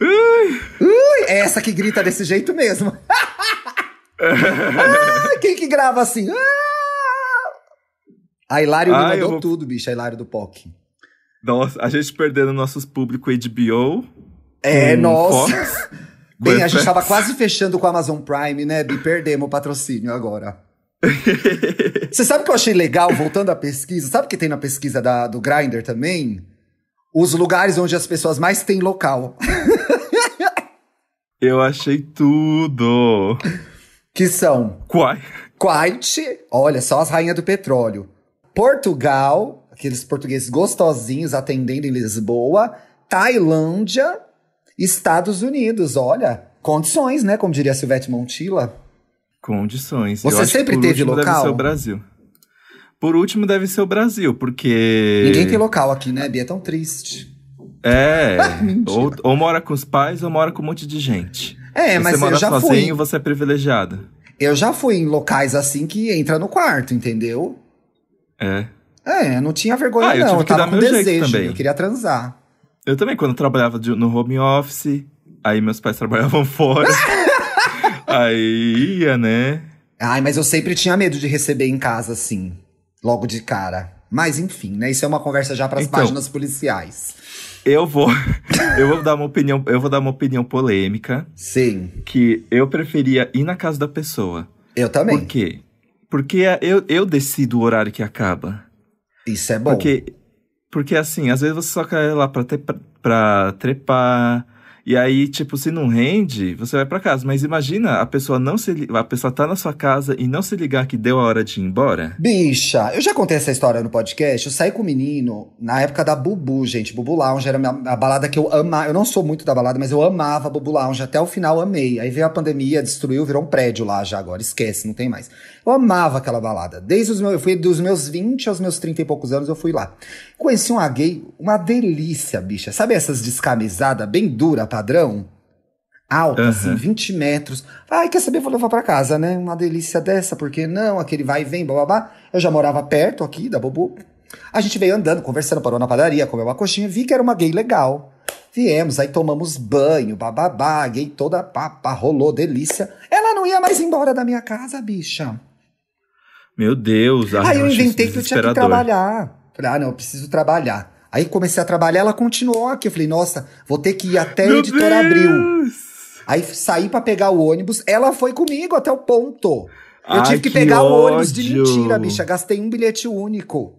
Ui, é essa que grita desse jeito mesmo. [LAUGHS] Ai, quem que grava assim? Ah! A Hilário me Ai, mandou eu vou- tudo, bicha, a Hilário do POC. Nossa, a gente perdendo nossos público HBO. É, nossa. Fox, Bem, a gente FX. tava quase fechando com a Amazon Prime, né, Bi? Perdemos o patrocínio agora. [LAUGHS] Você sabe o que eu achei legal, voltando à pesquisa? Sabe o que tem na pesquisa da, do Grindr também? Os lugares onde as pessoas mais têm local. [LAUGHS] Eu achei tudo. Que são Quai. Kuwait, olha só as rainhas do petróleo. Portugal, aqueles portugueses gostosinhos atendendo em Lisboa. Tailândia, Estados Unidos, olha. Condições, né? Como diria Silvete Montilla. Condições. Você Eu acho que sempre por teve último Deve local? ser o Brasil. Por último deve ser o Brasil, porque. Ninguém tem local aqui, né, Bia? É tão triste. É. [LAUGHS] Mentira. ou, ou mora com os pais ou mora com um monte de gente. É, você mas mora eu já sozinho, fui. você é privilegiado. Eu já fui em locais assim que entra no quarto, entendeu? É. É, não tinha vergonha, Ah, eu não. Eu tava com desejo, eu queria transar. Eu também, quando eu trabalhava de- no home office, aí meus pais trabalhavam [LAUGHS] fora. aí ia, né? Ai, mas eu sempre tinha medo de receber em casa, assim, logo de cara. Mas enfim, né? Isso é uma conversa já para as Então. páginas policiais. Eu vou. [LAUGHS] eu vou dar uma opinião. Eu vou dar uma opinião polêmica. Sim, Que eu preferia ir na casa da pessoa. eu também. Por quê? Porque eu, eu decido o horário que acaba. Isso é bom. Porque Porque assim, às vezes você só quer ir lá pra, te, pra trepar. E aí, tipo, se não rende, você vai pra casa. Mas imagina a pessoa não se a pessoa tá na sua casa e não se ligar que deu a hora de ir embora. Bicha, eu já contei essa história no podcast. Eu saí com o menino na época da Bubu, gente. Bubu Lounge era a, balada que eu amava. Eu não sou muito da balada, mas eu amava Bubu Lounge. Até o final amei. Aí veio a pandemia, destruiu, virou um prédio lá já agora. Esquece, não tem mais. Eu amava aquela balada. Desde os meus. Eu fui dos meus 20 aos meus 30 e poucos anos, eu fui lá. Conheci uma gay, uma delícia, bicha. Sabe essas descamisadas, bem dura, padrão? Alta, assim, Aham. 20 metros. Ai, quer saber? Vou levar pra casa, né? Uma delícia dessa, porque não? Aquele vai e vem, bababá. Eu já morava perto aqui da Bobu. A gente veio andando, conversando, parou na padaria, comeu uma coxinha, vi que era uma gay legal. Viemos, aí tomamos banho, bababá, gay toda papa, rolou, delícia. Ela não ia mais embora da minha casa, bicha. Meu Deus, Aí eu inventei que eu tinha que trabalhar. Falei, ah, não, eu preciso trabalhar. Aí comecei a trabalhar, ela continuou aqui. Eu falei, nossa, vou ter que ir até a Meu editora Abril. Deus! Aí saí pra pegar o ônibus, ela foi comigo até o ponto. Eu Ai, tive que que pegar o ônibus de mentira, bicha. Gastei um bilhete único.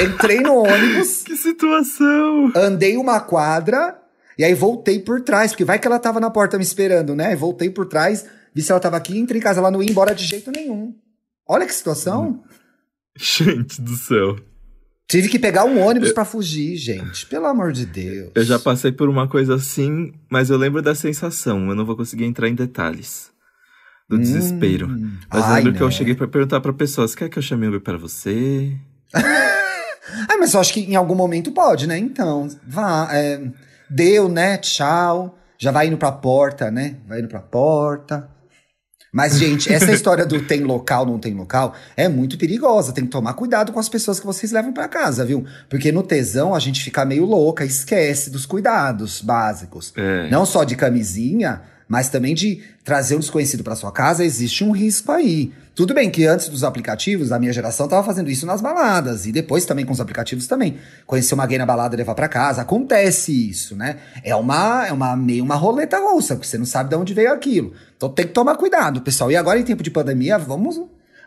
Entrei no [LAUGHS] ônibus, Que situação! andei uma quadra e aí voltei por trás, porque vai que ela tava na porta me esperando, né? Voltei por trás, vi se ela tava aqui, entrei em casa, ela não ia embora de jeito nenhum. Olha que situação. Gente do céu. Tive que pegar um ônibus pra fugir, gente. Pelo amor de Deus. Eu já passei por uma coisa assim, mas eu lembro da sensação. Eu não vou conseguir entrar em detalhes. Do Hum. desespero. Mas Ai, lembro que eu né? cheguei pra perguntar pra pessoas: quer que eu chame Uber pra você? [LAUGHS] Ah, mas eu acho que em algum momento pode, né? Então, vá. é, deu, né? Tchau. Já vai indo pra porta, né? Vai indo pra porta. Mas, gente, essa [LAUGHS] história do tem local, não tem local, é muito perigosa. Tem que tomar cuidado com as pessoas que vocês levam pra casa, viu? Porque no tesão a gente fica meio louca, esquece dos cuidados básicos. É. Não só de camisinha, mas também de trazer um desconhecido pra sua casa, existe um risco aí. Tudo bem que antes dos aplicativos, a minha geração tava fazendo isso nas baladas, e depois também com os aplicativos também. Conhecer uma gay na balada e levar pra casa, acontece isso, né? É uma, é uma meio uma roleta russa, porque você não sabe de onde veio aquilo. Então tem que tomar cuidado, pessoal. E agora em tempo de pandemia, vamos,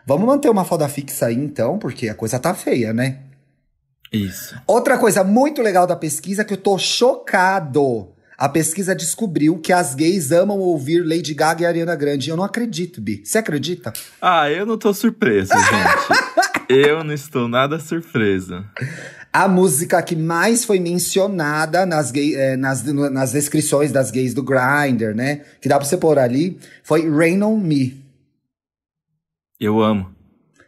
vamos manter uma foda fixa aí então, porque a coisa tá feia, né? Isso. Outra coisa muito legal da pesquisa é que eu tô chocado. A pesquisa descobriu que as gays amam ouvir Lady Gaga e Ariana Grande. Eu não acredito, Bi. Você acredita? Ah, eu não tô surpresa, gente. [LAUGHS] eu não estou nada surpresa. A música que mais foi mencionada nas, gay, eh, nas, nas descrições das gays do Grindr, né? Que dá pra você pôr ali, foi Rain on Me. Eu amo.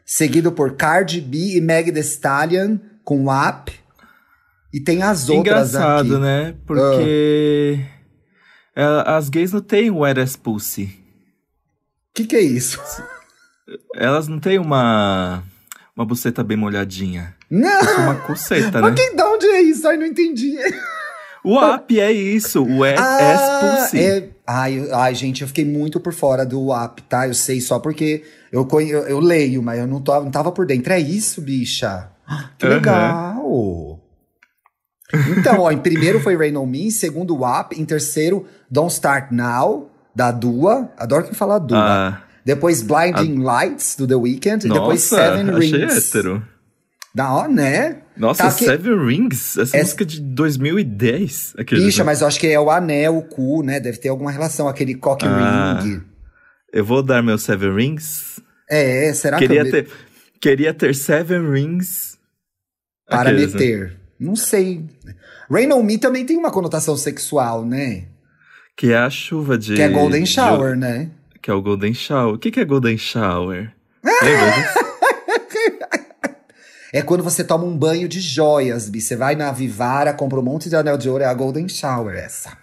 Seguido por Cardi B e Meg Thee Stallion com WAP. E tem as outras Engraçado, aqui. né? Porque é, as gays não têm wet as pussy. O que, que é isso? Elas não têm uma, uma buceta bem molhadinha. Não! Uma cuceta, né? Mas que, de onde é isso? Ai, não entendi. O app é isso, o wet Ah, é- Ai, ai, gente, eu fiquei muito por fora do app, tá? Eu sei só porque eu, eu, eu leio, mas eu não, tô, não tava por dentro. É isso, bicha? Ah, Que legal! Então, ó, em primeiro foi Rain On Me, em segundo WAP, em terceiro Don't Start Now, da Dua. Adoro quem fala Dua. Ah, Depois Blinding Lights, do The Weeknd. e depois nossa, Seven achei Rings. hétero. Da hora, né? Nossa, Tá Seven Rings? Essa Essa- música de 2010. Aquele, Bicha, mas eu acho que é o anel, o cu, né? Deve ter alguma relação, aquele cock Ah. ring. Eu vou dar meu Seven Rings. É, será queria, que eu... ter, queria ter Seven Rings. Para Aqueles, né? Não sei. Rain on Me também tem uma conotação sexual, né? Que é a chuva de. Que é Golden de- Shower, né? que é o Golden Shower. O que, que é Golden Shower? [LAUGHS] É quando você toma um banho de joias, Bi. Você vai na Vivara, compra um monte de anel de ouro, é a Golden Shower, essa.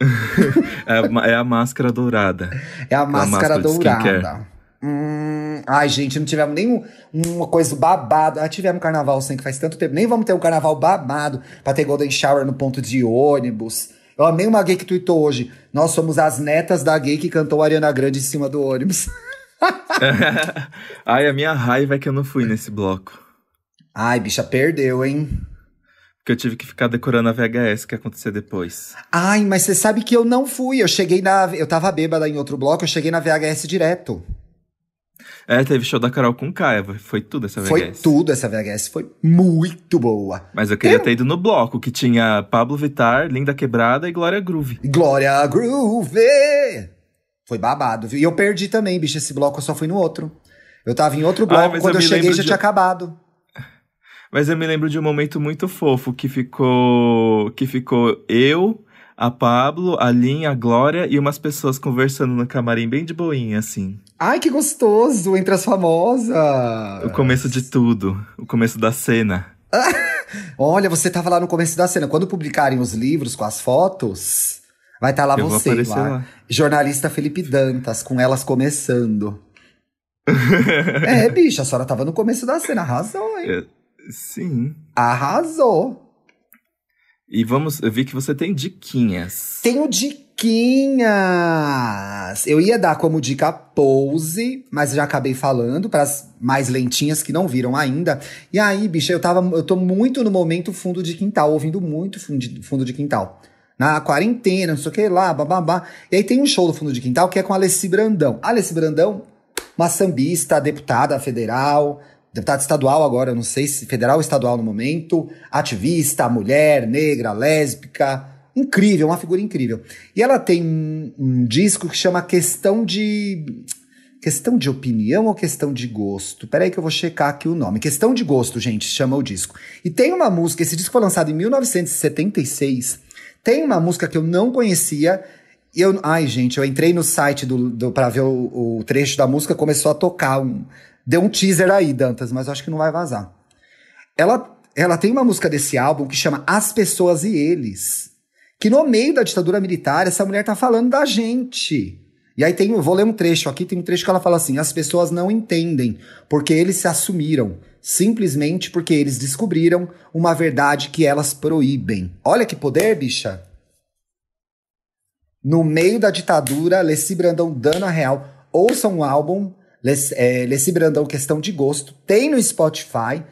[LAUGHS] É, a é a máscara dourada. É a máscara máscara de skincare. dourada. Hum, ai, gente, não tivemos nem uma coisa babada. Ah, tivemos carnaval sem que faz tanto tempo. Nem vamos ter um carnaval babado pra ter Golden Shower no ponto de ônibus. Eu amei uma gay que tweetou hoje. Nós somos as netas da gay que cantou Ariana Grande em cima do ônibus. [LAUGHS] Ai, a minha raiva é que eu não fui nesse bloco. Ai, bicha, perdeu, hein? Porque eu tive que ficar decorando a VHS que ia acontecer depois. Ai, mas você sabe que eu não fui. Eu cheguei na. Eu tava bêbada em outro bloco, eu cheguei na VHS direto. É, teve show da Carol com Caia, foi tudo essa VHS. Foi tudo essa VHS, foi muito boa. Mas eu queria ter ido no bloco, que tinha Pablo Vittar, Linda Quebrada e Glória Groove. Glória Groove! Foi babado, viu? E eu perdi também, bicho, esse bloco eu só fui no outro. Eu tava em outro bloco, Ai, quando eu, eu cheguei já de... tinha acabado. [LAUGHS] Mas eu me lembro de um momento muito fofo que ficou que ficou eu, a Pablo, a Lin, a Glória e umas pessoas conversando no camarim bem de boinha assim. Ai, que gostoso, entre as famosas. O começo de tudo, o começo da cena. [LAUGHS] Olha, você tava lá no começo da cena. Quando publicarem os livros com as fotos, vai estar tá lá eu você, lá. lá. Jornalista Felipe Dantas, com elas começando. [LAUGHS] é, bicha, a senhora tava no começo da cena, arrasou, hein? É, sim. Arrasou. E vamos, eu vi que você tem diquinhas. Tenho diquinhas. Eu ia dar como dica Pose, mas já acabei falando para as mais lentinhas que não viram ainda. E aí, bicha, eu tava, eu tô muito no momento fundo de quintal, ouvindo muito fundo de, quintal. Na quarentena, não sei o que lá, bababá. E aí tem um show do fundo de quintal que é com a Alessi Brandão. Alessi Brandão, uma sambista, deputada federal, deputada estadual agora, não sei se federal ou estadual no momento, ativista, mulher, negra, lésbica, incrível, uma figura incrível. E ela tem um, um, disco que chama Questão de. Questão de opinião ou questão de gosto? Peraí que eu vou checar aqui o nome. Questão de gosto, gente, chama o disco. E tem uma música, esse disco foi lançado em 1976. Tem uma música que eu não conhecia. Eu, ai, gente, eu entrei no site do, do para ver o, o trecho da música, começou a tocar um, Deu um teaser aí, Dantas, mas acho que não vai vazar. Ela, ela tem uma música desse álbum que chama As Pessoas e Eles. Que no meio da ditadura militar, essa mulher tá falando da gente. E aí tem, vou ler um trecho aqui, tem um trecho que ela fala assim: as pessoas não entendem, porque eles se assumiram, simplesmente porque eles descobriram uma verdade que elas proíbem. Olha que poder, bicha! No meio da ditadura, Leci Brandão dando a real. Ouçam o álbum, É, Leci Brandão Questão de Gosto. Tem no Spotify,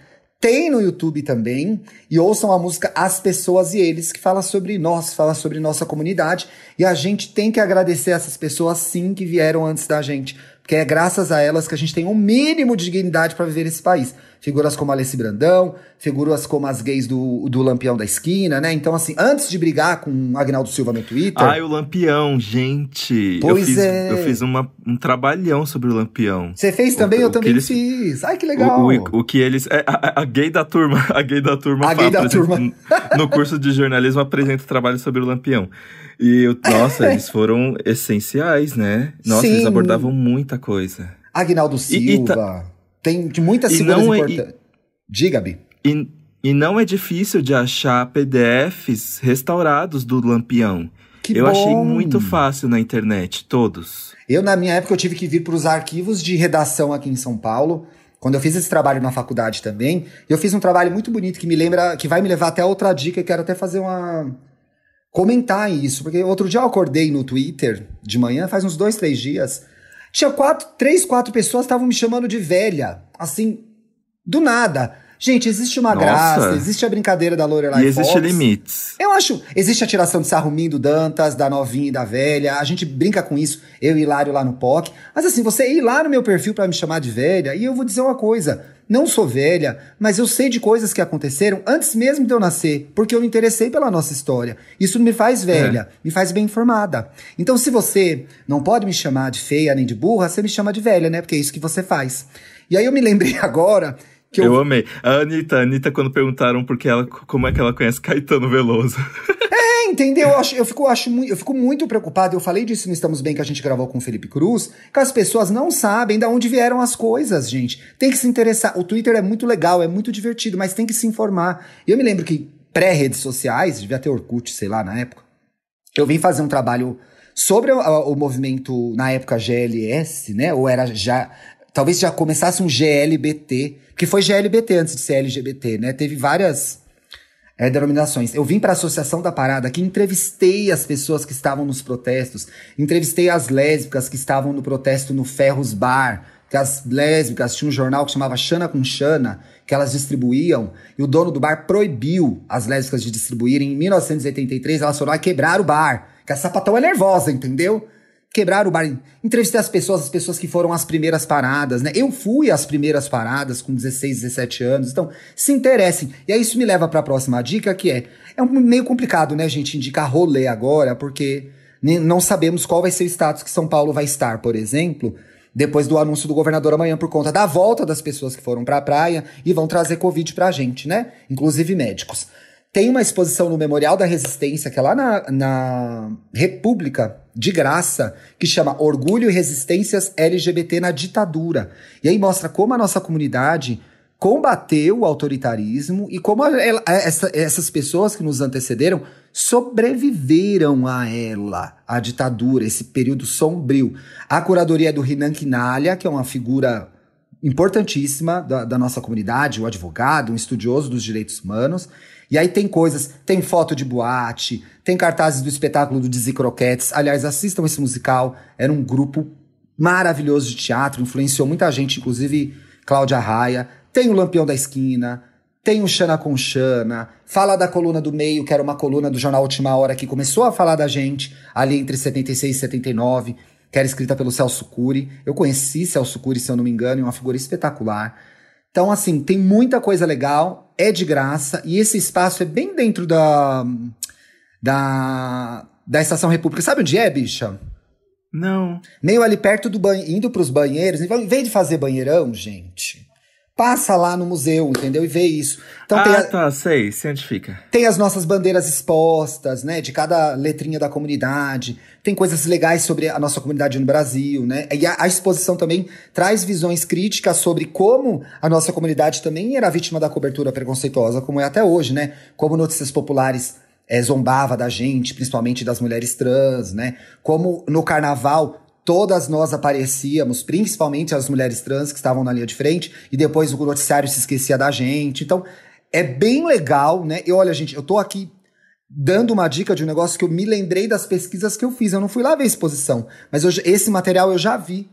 tem no YouTube também. E ouçam a música As Pessoas e Eles, que fala sobre nós, fala sobre nossa comunidade. E a gente tem que agradecer essas pessoas, sim, que vieram antes da gente. Porque é graças a elas que a gente tem um mínimo de dignidade para viver nesse país. Figuras como Alessi Brandão, figuras como as gays do, do Lampião da Esquina, né? Então, assim, antes de brigar com Agnaldo Silva no Twitter. Ai, o Lampião, gente. Pois eu fiz, é. Eu fiz uma, um trabalhão sobre o Lampião. Você fez também? O- eu o também eles- fiz. Ai, que legal. O, o, o que eles. é, a, a gay da turma. [LAUGHS] A gay da turma. A gay da turma. No curso de jornalismo apresenta o trabalho sobre o Lampião. E, eu- nossa, eles [LAUGHS] foram essenciais, né? Nossa, Sim. eles abordavam muita coisa. Agnaldo E- e tá- Silva. Tem de muitas figuras é- importantes. Diga, Bi. E, e não é difícil de achar PDFs restaurados do Lampião. Que eu bom. achei muito fácil na internet, todos. Eu, na minha época, eu tive que vir para os arquivos de redação aqui em São Paulo. Quando eu fiz esse trabalho na faculdade também, eu fiz um trabalho muito bonito que me lembra, que vai me levar até outra dica, e quero até fazer uma. comentar isso. Porque outro dia eu acordei no Twitter de manhã, faz uns dois, três dias. Tinha quatro, três, quatro pessoas estavam me chamando de velha. Assim, do nada. Gente, existe uma Nossa. graça, existe a brincadeira da Lorelai e existe Fox. limites. Eu acho. Existe a tiração de sarro do Dantas, da novinha e da velha. A gente brinca com isso, eu e Hilário lá no POC. Mas assim, você ir lá no meu perfil pra me chamar de velha, e eu vou dizer uma coisa: não sou velha, mas eu sei de coisas que aconteceram antes mesmo de eu nascer, porque eu me interessei pela nossa história. Isso me faz velha, me faz bem informada. Então, se você não pode me chamar de feia nem de burra, você me chama de velha, né? Porque é isso que você faz. E aí eu me lembrei [LAUGHS] agora que Eu, eu amei. A Anitta, a Anitta, quando perguntaram porque ela, como é que ela conhece Caetano Veloso. [LAUGHS] Entendeu? Eu, acho- eu fico, acho eu fico muito preocupado. Eu falei disso no Estamos Bem que a gente gravou com o Felipe Cruz, que as pessoas não sabem de onde vieram as coisas, gente. Tem que se interessar. O Twitter é muito legal, é muito divertido, mas tem que se informar. Eu me lembro que pré-redes sociais, devia ter Orkut, sei lá, na época, eu vim fazer um trabalho sobre o, o movimento, na época, GLS, né? Ou era já. Talvez já começasse um GLBT, que foi GLBT antes de ser LGBT, né? Teve várias é, denominações. Eu vim para a Associação da Parada, que entrevistei as pessoas que estavam nos protestos, entrevistei as lésbicas que estavam no protesto no Ferros Bar, que as lésbicas tinham um jornal que chamava Xana com Xana, que elas distribuíam, e o dono do bar proibiu as lésbicas de distribuírem. Em 1983, elas foram lá quebraram o bar, que a sapatão é nervosa, entendeu? Quebraram o bar. Entrevistei as pessoas, as pessoas que foram as primeiras paradas, né? Eu fui às primeiras paradas com 16, 17 anos. Então, se interessem. E aí isso me leva para a próxima dica, que é é meio complicado, né, gente, indicar rolê agora, porque não sabemos qual vai ser o status que São Paulo vai estar, por exemplo, depois do anúncio do governador amanhã por conta da volta das pessoas que foram para a praia e vão trazer covid pra gente, né? Inclusive médicos. Tem uma exposição no Memorial da Resistência, que é lá na, na República de Graça, que chama Orgulho e Resistências LGBT na Ditadura. E aí mostra como a nossa comunidade combateu o autoritarismo e como ela, essa, essas pessoas que nos antecederam sobreviveram a ela, a ditadura, esse período sombrio. A curadoria do Rinan Quinalha, que é uma figura importantíssima da, da nossa comunidade, um advogado, um estudioso dos direitos humanos. E aí tem coisas, tem foto de boate, tem cartazes do espetáculo do Dizzy Croquettes. Aliás, assistam esse musical, era um grupo maravilhoso de teatro, influenciou muita gente, inclusive Cláudia Raia. Tem o Lampião da Esquina, tem o Xana com Xana, fala da coluna do meio, que era uma coluna do jornal Última Hora que começou a falar da gente ali entre 76 e 79, que era escrita pelo Celso Cury. Eu conheci Celso Cury, se eu não me engano, é uma figura espetacular. Então, assim, tem muita coisa legal, é de graça, e esse espaço é bem dentro da. da. da Estação República. Sabe onde é, bicha? Não. Meio ali perto do banho, indo pros banheiros. Em vez de fazer banheirão, gente, passa lá no museu, entendeu? E vê isso. Então, ah, tem a, tá, sei, cientifica. Tem as nossas bandeiras expostas, né? De cada letrinha da comunidade. Tem coisas legais sobre a nossa comunidade no Brasil, né? E a, a exposição também traz visões críticas sobre como a nossa comunidade também era vítima da cobertura preconceituosa, como é até hoje, né? Como notícias populares é, zombava da gente, principalmente das mulheres trans, né? Como no carnaval todas nós aparecíamos, principalmente as mulheres trans que estavam na linha de frente, e depois o noticiário se esquecia da gente. Então, é bem legal, né? E olha, gente, eu tô aqui dando uma dica de um negócio que eu me lembrei das pesquisas que eu fiz. Eu não fui lá ver a exposição, mas eu, esse material eu já vi.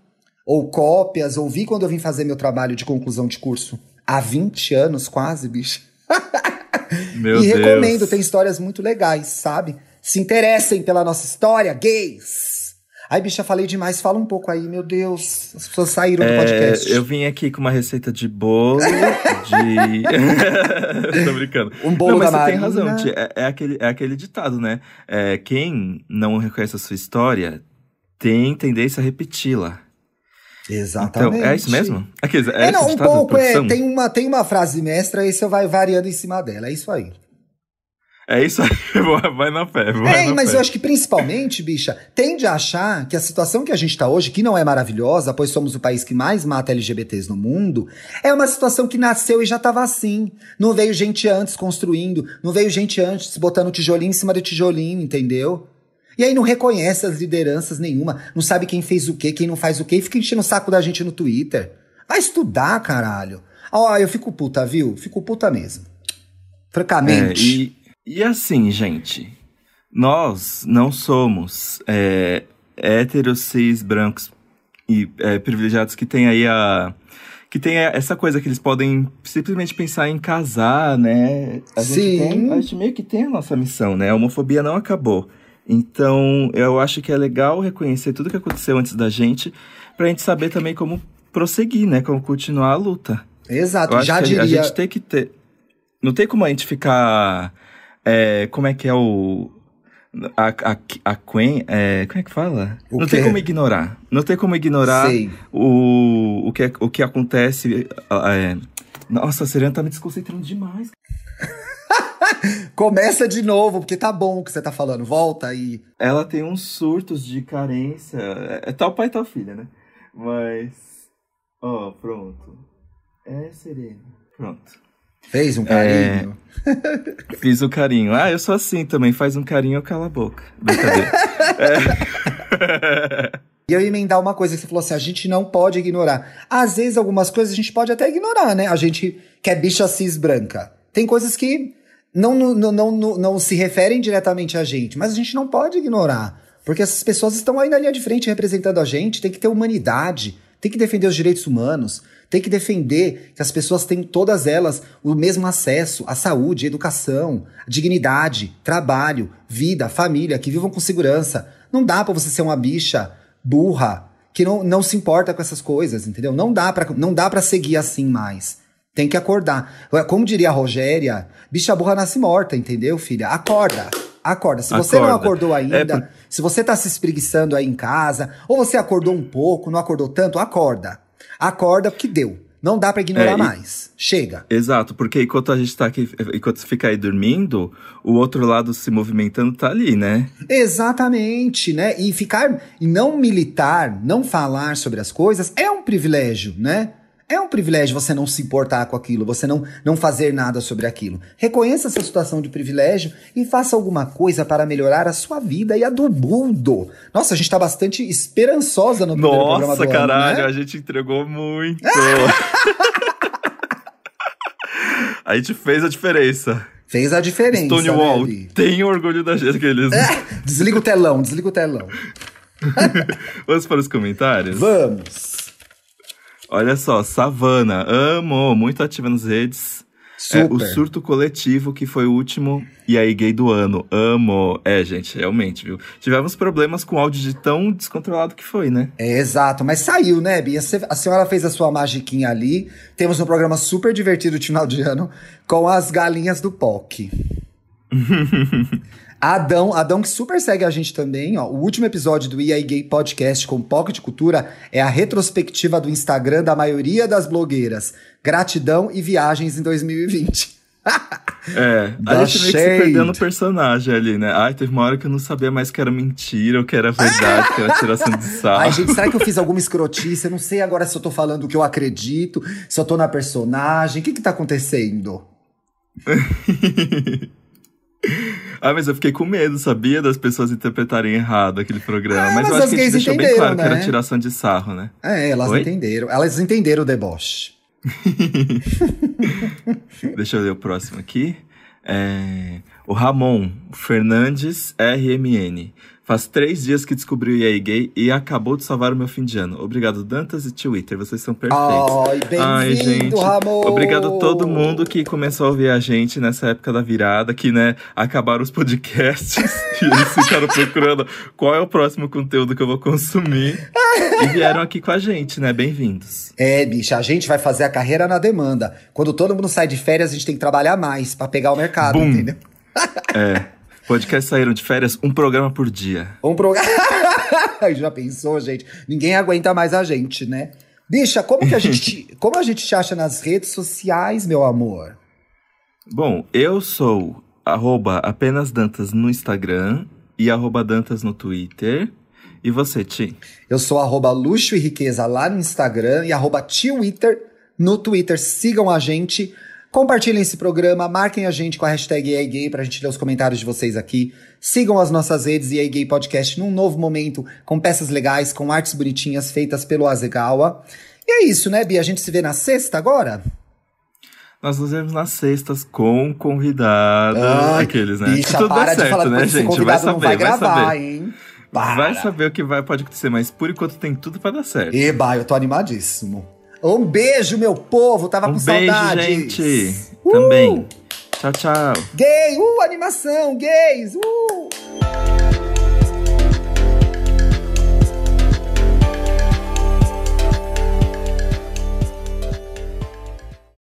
Ou cópias, ou vi quando eu vim fazer meu trabalho de conclusão de curso. Há 20 anos, quase, bicho. [LAUGHS] Meu e Deus. recomendo, tem histórias muito legais, sabe? Se interessem pela nossa história, gays! Ai, bicha, falei demais. Fala um pouco aí, meu Deus. As pessoas saíram é, do podcast. Eu vim aqui com uma receita de bolo, de. [LAUGHS] Tô brincando. Um bolo não, mas da você tem razão. É, é, aquele, é aquele ditado, né? É, quem não reconhece a sua história tem tendência a repeti-la. Exatamente. Então, é isso mesmo? Aqueles, é, é não, um pouco, é. Tem uma, tem uma frase mestra e você vai variando em cima dela. É isso aí. É isso aí, [LAUGHS] vai na fé. Vai é, na mas fé. eu acho que principalmente, bicha, tende a achar que a situação que a gente tá hoje, que não é maravilhosa, pois somos o país que mais mata LGBTs no mundo, é uma situação que nasceu e já tava assim. Não veio gente antes construindo, não veio gente antes botando tijolinho em cima de tijolinho, entendeu? E aí não reconhece as lideranças nenhuma, não sabe quem fez o quê, quem não faz o quê, e fica enchendo o saco da gente no Twitter. Vai estudar, caralho. Ó, oh, eu fico puta, viu? Fico puta mesmo. Francamente. É, e e assim, gente, nós não somos é, héteros, cis, brancos e é, privilegiados que tem aí a. Que tem essa coisa que eles podem simplesmente pensar em casar, né? A Sim. Gente tem, a gente meio que tem a nossa missão, né? A homofobia não acabou. Então, eu acho que é legal reconhecer tudo que aconteceu antes da gente, pra gente saber também como prosseguir, né? Como continuar a luta. Exato, eu já diria. A gente tem que ter. Não tem como a gente ficar é, como é que é o. A, a, a Quen, é, como é que fala? O não quê? tem como ignorar. Não tem como ignorar Sei. o, o, que, o que acontece. É, nossa, a Serena tá me desconcentrando demais. [LAUGHS] Começa de novo, porque tá bom o que você tá falando. Volta aí. Ela tem uns surtos de carência. É, é tal pai, tal filha, né? Mas. Ó, oh, pronto. É, Serena. Pronto. Fez um carinho? É, fiz o um carinho. Ah, eu sou assim também. Faz um carinho, eu calo a boca. Brincadeira. é. [LAUGHS] E eu ia emendar uma coisa que você falou assim: a gente não pode ignorar. Às vezes, algumas coisas a gente pode até ignorar, né? A gente que é bicha cis branca. Tem coisas que não, não, não, não, não se referem diretamente a gente, mas a gente não pode ignorar. Porque essas pessoas estão aí na linha de frente representando a gente, tem que ter humanidade, tem que defender os direitos humanos, tem que defender que as pessoas têm, todas elas, o mesmo acesso à saúde, educação, dignidade, trabalho, vida, família, que vivam com segurança. Não dá para você ser uma bicha burra, que não, não se importa com essas coisas, entendeu? Não dá pra, não dá pra seguir assim mais. Tem que acordar. Como diria a Rogéria, bicha burra nasce morta, entendeu, filha? Acorda. Acorda. Se você Acorda. não acordou ainda, é por... se você tá se espreguiçando aí em casa, ou você acordou um pouco, não acordou tanto, acorda. Acorda porque deu. Não dá para ignorar é, mais. Chega. Exato, porque enquanto a gente tá aqui, enquanto fica aí dormindo, o outro lado se movimentando tá ali, né? Exatamente, né? E ficar e não militar, não falar sobre as coisas é um privilégio, né? É um privilégio você não se importar com aquilo, você não, não fazer nada sobre aquilo. Reconheça essa situação de privilégio e faça alguma coisa para melhorar a sua vida e a do mundo. Nossa, a gente tá bastante esperançosa no primeiro Nossa, programa do caralho, ano, né? a gente entregou muito. [LAUGHS] a gente fez a diferença. Fez a diferença. Stonewall, né, tem orgulho da gente que eles. É, desliga o telão, desliga o telão. [LAUGHS] Vamos para os comentários? Vamos. Olha só, Savana, amo, muito ativa nas redes. É, o surto coletivo, que foi o último e aí gay do ano. Amo. É, gente, realmente, viu? Tivemos problemas com o áudio de tão descontrolado que foi, né? É, exato. Mas saiu, né, Bia? A senhora fez a sua magiquinha ali. Temos um programa super divertido de final de ano com as galinhas do POC. [LAUGHS] Adão, Adão que super segue a gente também, ó. O último episódio do EA Gay Podcast com Pocket Cultura é a retrospectiva do Instagram da maioria das blogueiras. Gratidão e viagens em 2020. [LAUGHS] É, a gente meio que se perdeu no personagem ali, né? Ai, teve uma hora que eu não sabia mais que era mentira ou que era verdade, que era tiração de [LAUGHS] sarro. Ai, gente, será que eu fiz alguma escrotice? Eu não sei agora se eu tô falando o que eu acredito, se eu tô na personagem. O que que tá acontecendo? [LAUGHS] Ah, mas eu fiquei com medo, sabia? Das pessoas interpretarem errado aquele programa. Ah, mas, mas eu acho que a gente deixou bem claro né? que era né? tiração de sarro, né? É, elas Oi? entenderam. Elas entenderam o deboche. [LAUGHS] Deixa eu ler o próximo aqui. É... O Ramon Fernandes RMN. Faz três dias que descobri o EA Gay e acabou de salvar o meu fim de ano. Obrigado, Dantas e Twitter. Vocês são perfeitos. Ai, Ai gente. Ramon. Obrigado a todo mundo que começou a ouvir a gente nessa época da virada, que, né, acabaram os podcasts [LAUGHS] e eles ficaram procurando qual é o próximo conteúdo que eu vou consumir. e vieram aqui com a gente, né? Bem-vindos. É, bicha, a gente vai fazer a carreira na demanda. Quando todo mundo sai de férias, a gente tem que trabalhar mais para pegar o mercado, Boom. entendeu? é. [LAUGHS] Podcast saíram de férias, um programa por dia. Um programa. [LAUGHS] Já pensou, gente? Ninguém aguenta mais a gente, né? Bicha, como que a gente, [LAUGHS] como a gente te acha nas redes sociais, meu amor? Bom, eu sou arroba apenas Dantas no Instagram e arroba Dantas no Twitter. E você, Ti? Eu sou arroba luxo e riqueza lá no Instagram e arroba Twitter no Twitter. Sigam a gente. Compartilhem esse programa, marquem a gente com a hashtag EAGay pra gente ler os comentários de vocês aqui. Sigam as nossas redes EAGay Podcast num novo momento, com peças legais, com artes bonitinhas feitas pelo Azegawa. E é isso, né, Bia? A gente se vê na sexta agora? Nós nos vemos nas sextas com convidados. Aqueles, né? Bicha, tudo para certo, de falar né, gente? Vai saber, não vai gravar, vai saber. hein? Para. Vai saber o que vai, pode acontecer, mas por enquanto tem tudo para dar certo. Eba, eu tô animadíssimo. Um beijo, meu povo. Tava um com beijo, saudades. gente. Uh! Também. Tchau, tchau. Gay, uh, animação, gays, uh.